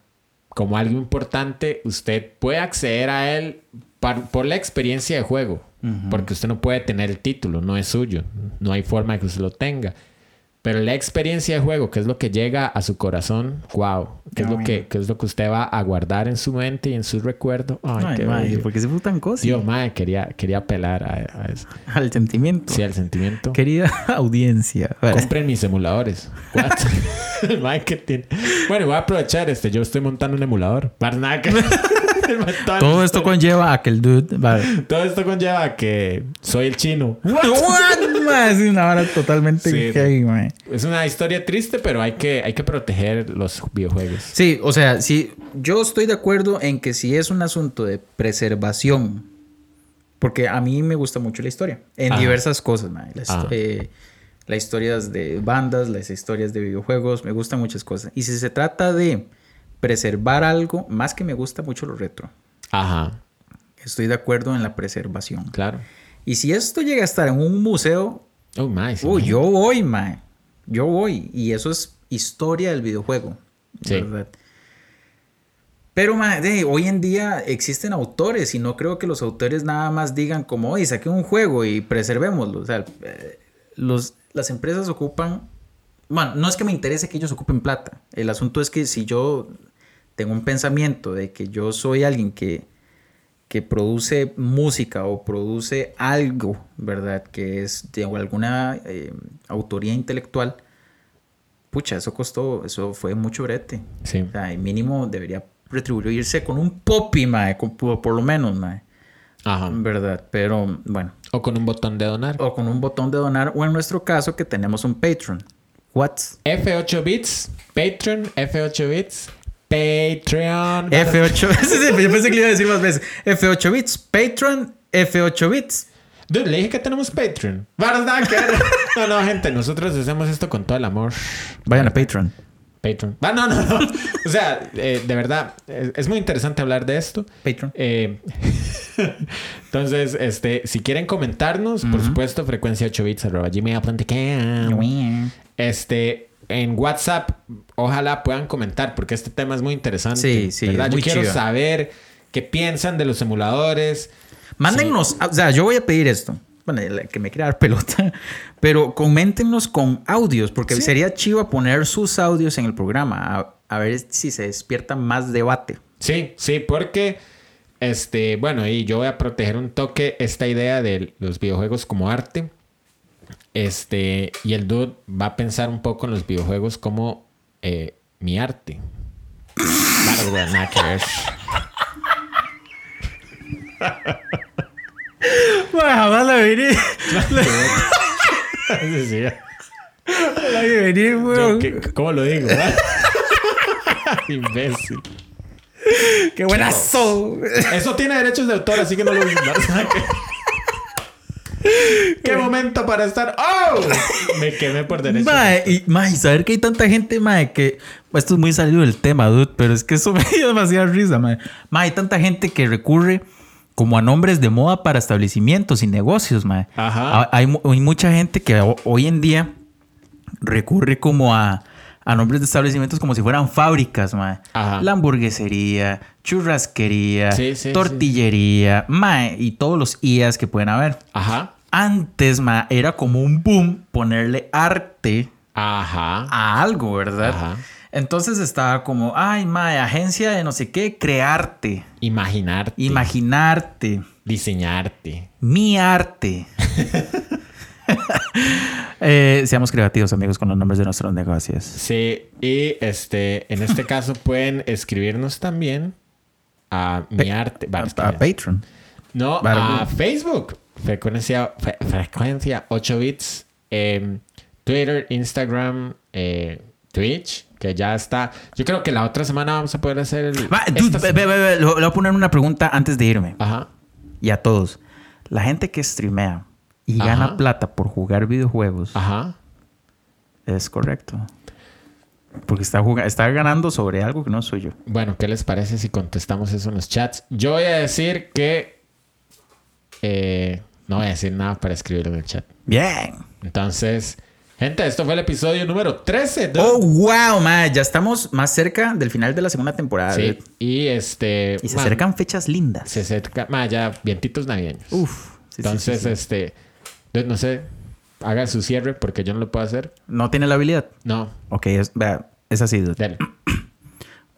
Como algo importante, usted puede acceder a él par- por la experiencia de juego. Porque usted no puede tener el título, no es suyo. No hay forma de que usted lo tenga. Pero la experiencia de juego, que es lo que llega a su corazón, wow, que es lo que, que es lo que usted va a guardar en su mente y en su recuerdo. Ay, Ay, qué mae, bello. ¿por qué se fue tan cosa? Dios, madre, quería, quería apelar a, a eso. Al sentimiento. Sí, al sentimiento. Querida audiencia. Compren mis emuladores. El tiene- Bueno, voy a aprovechar este. Yo estoy montando un emulador. Para nada que- Todo esto conlleva a que el dude. vale. Todo esto conlleva a que soy el chino. What? Es una vara totalmente Sí. Es una historia triste, pero hay que, hay que proteger los videojuegos. Sí, o sea, sí, yo estoy de acuerdo en que si es un asunto de preservación, porque a mí me gusta mucho la historia, en Ajá. diversas cosas, mae. Las, Ajá. eh, las historias de bandas, las historias de videojuegos, me gustan muchas cosas. Y si se trata de preservar algo, más que me gusta mucho lo retro, Ajá, estoy de acuerdo en la preservación. claro. Y si esto llega a estar en un museo, Oh, sí, Uy, mae. yo voy, mae. Yo voy. Y eso es historia del videojuego. Sí. ¿verdad? Pero, mae, de, hoy en día existen autores y no creo que los autores nada más digan como, oye, saqué un juego y preservémoslo. O sea, eh, los, las empresas ocupan... Bueno, no es que me interese que ellos ocupen plata. El asunto es que si yo tengo un pensamiento de que yo soy alguien que, que produce música o produce algo, ¿verdad? Que es de alguna eh, autoría intelectual, pucha, eso costó, eso fue mucho brete. Sí. O sea, y mínimo debería retribuirse con un popi, mae, con- por, por lo menos, mae. Ajá. ¿Verdad? Pero, bueno. O con un botón de donar. O con un botón de donar, o en nuestro caso que tenemos un Patreon. What? F8 bits, Patreon, F8 bits, Patreon. F8, Sí, sí, yo pensé que le iba a decir más veces. F8 bits, Patreon, F8 bits. Dude, le dije que tenemos Patreon. ¿Verdad? que- No, no, gente, nosotros hacemos esto con todo el amor. Vayan a Patreon. Patreon. Ah, no, no, no. O sea, eh, de verdad, es, es muy interesante hablar de esto. Patreon. Eh, entonces, este, si quieren comentarnos, por supuesto, frecuencia 8 bits arroba gmail.com. Este, en WhatsApp, ojalá puedan comentar, porque este tema es muy interesante. Sí, sí, ¿verdad? Yo quiero chido. saber qué piensan de los emuladores. Mándennos, o sea, yo voy a pedir esto. Bueno, que me quiera dar pelota. Pero coméntenos con audios, porque Sí. sería chivo poner sus audios en el programa. A- a ver si se despierta más debate. Sí, sí, porque, este, bueno, y yo voy a proteger un toque esta idea de los videojuegos como arte. Este, y el dude va a pensar un poco en los videojuegos como eh, mi arte. Claro, güey, nada que ver. Bueno, jamás la venir. Sí, sí. La venir, weón. ¿qué- ¿Cómo lo digo? verdad? Imbécil. ¡Qué buenazo! Eso tiene derechos de autor, así que no lo voy a ¿Qué momento para estar? ¡Oh! Me quemé por derechos. de Mae, y, mae, saber que hay tanta gente, mae, que... Esto es muy salido del tema, dude, pero es que eso me dio demasiada risa, mae. Mae, hay tanta gente que recurre como a nombres de moda para establecimientos y negocios, mae. Ajá. Ha- Hay, mu- hay mucha gente que ho- hoy en día recurre como a, a nombres de establecimientos como si fueran fábricas, mae. Ajá. La hamburguesería, churrasquería, Sí, sí, sí. tortillería, mae, y todos los IAs que pueden haber. Ajá. Antes, ma, era como un boom ponerle arte Ajá. a algo, ¿verdad? Ajá. Entonces estaba como, ay, ma, agencia de no sé qué, crearte, Imaginarte. imaginarte, diseñarte. mi arte. Eh, seamos creativos, amigos, con los nombres de nuestros negocios. Sí, y este, en este caso pueden escribirnos también a mi Pe- arte. A, Vale, a escriben. Patreon. No, Vale, a. Facebook. Frecuencia, fre- frecuencia 8 bits. Twitter, Instagram, eh, Twitch, que ya está. Yo creo que la otra semana vamos a poder hacer el. Dude, le voy a poner una pregunta antes de irme. Ajá. Y a todos. La gente que streamea y Ajá. gana plata por jugar videojuegos, Ajá. es correcto. Porque está, jugando, está ganando sobre algo que no es suyo. Bueno, ¿qué les parece si contestamos eso en los chats? Yo voy a decir que. eh, no voy a decir nada para escribirlo en el chat. Bien. Entonces, gente, esto fue el episodio número 13. dude. Oh, wow, ma, ya estamos más cerca del final de la segunda temporada. Sí, y este. Y se man, acercan fechas lindas. Se acerca. ma, ya, vientitos navideños. Uf. sí, Entonces, sí, sí. este. No sé. Haga su cierre porque yo no lo puedo hacer. ¿No tiene la habilidad? No. Ok, es, vea, es así. Dale.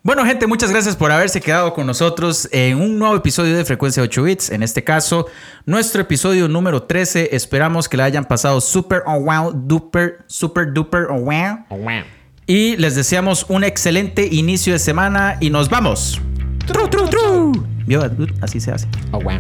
Bueno, gente, muchas gracias por haberse quedado con nosotros en un nuevo episodio de Frecuencia 8 Bits. En este caso, nuestro episodio número 13. Esperamos que la hayan pasado super oh wow, duper, super duper oh wow. Oh, wow. Y les deseamos un excelente inicio de semana y nos vamos. Tru, tru, tru. Así se hace. Oh, wow.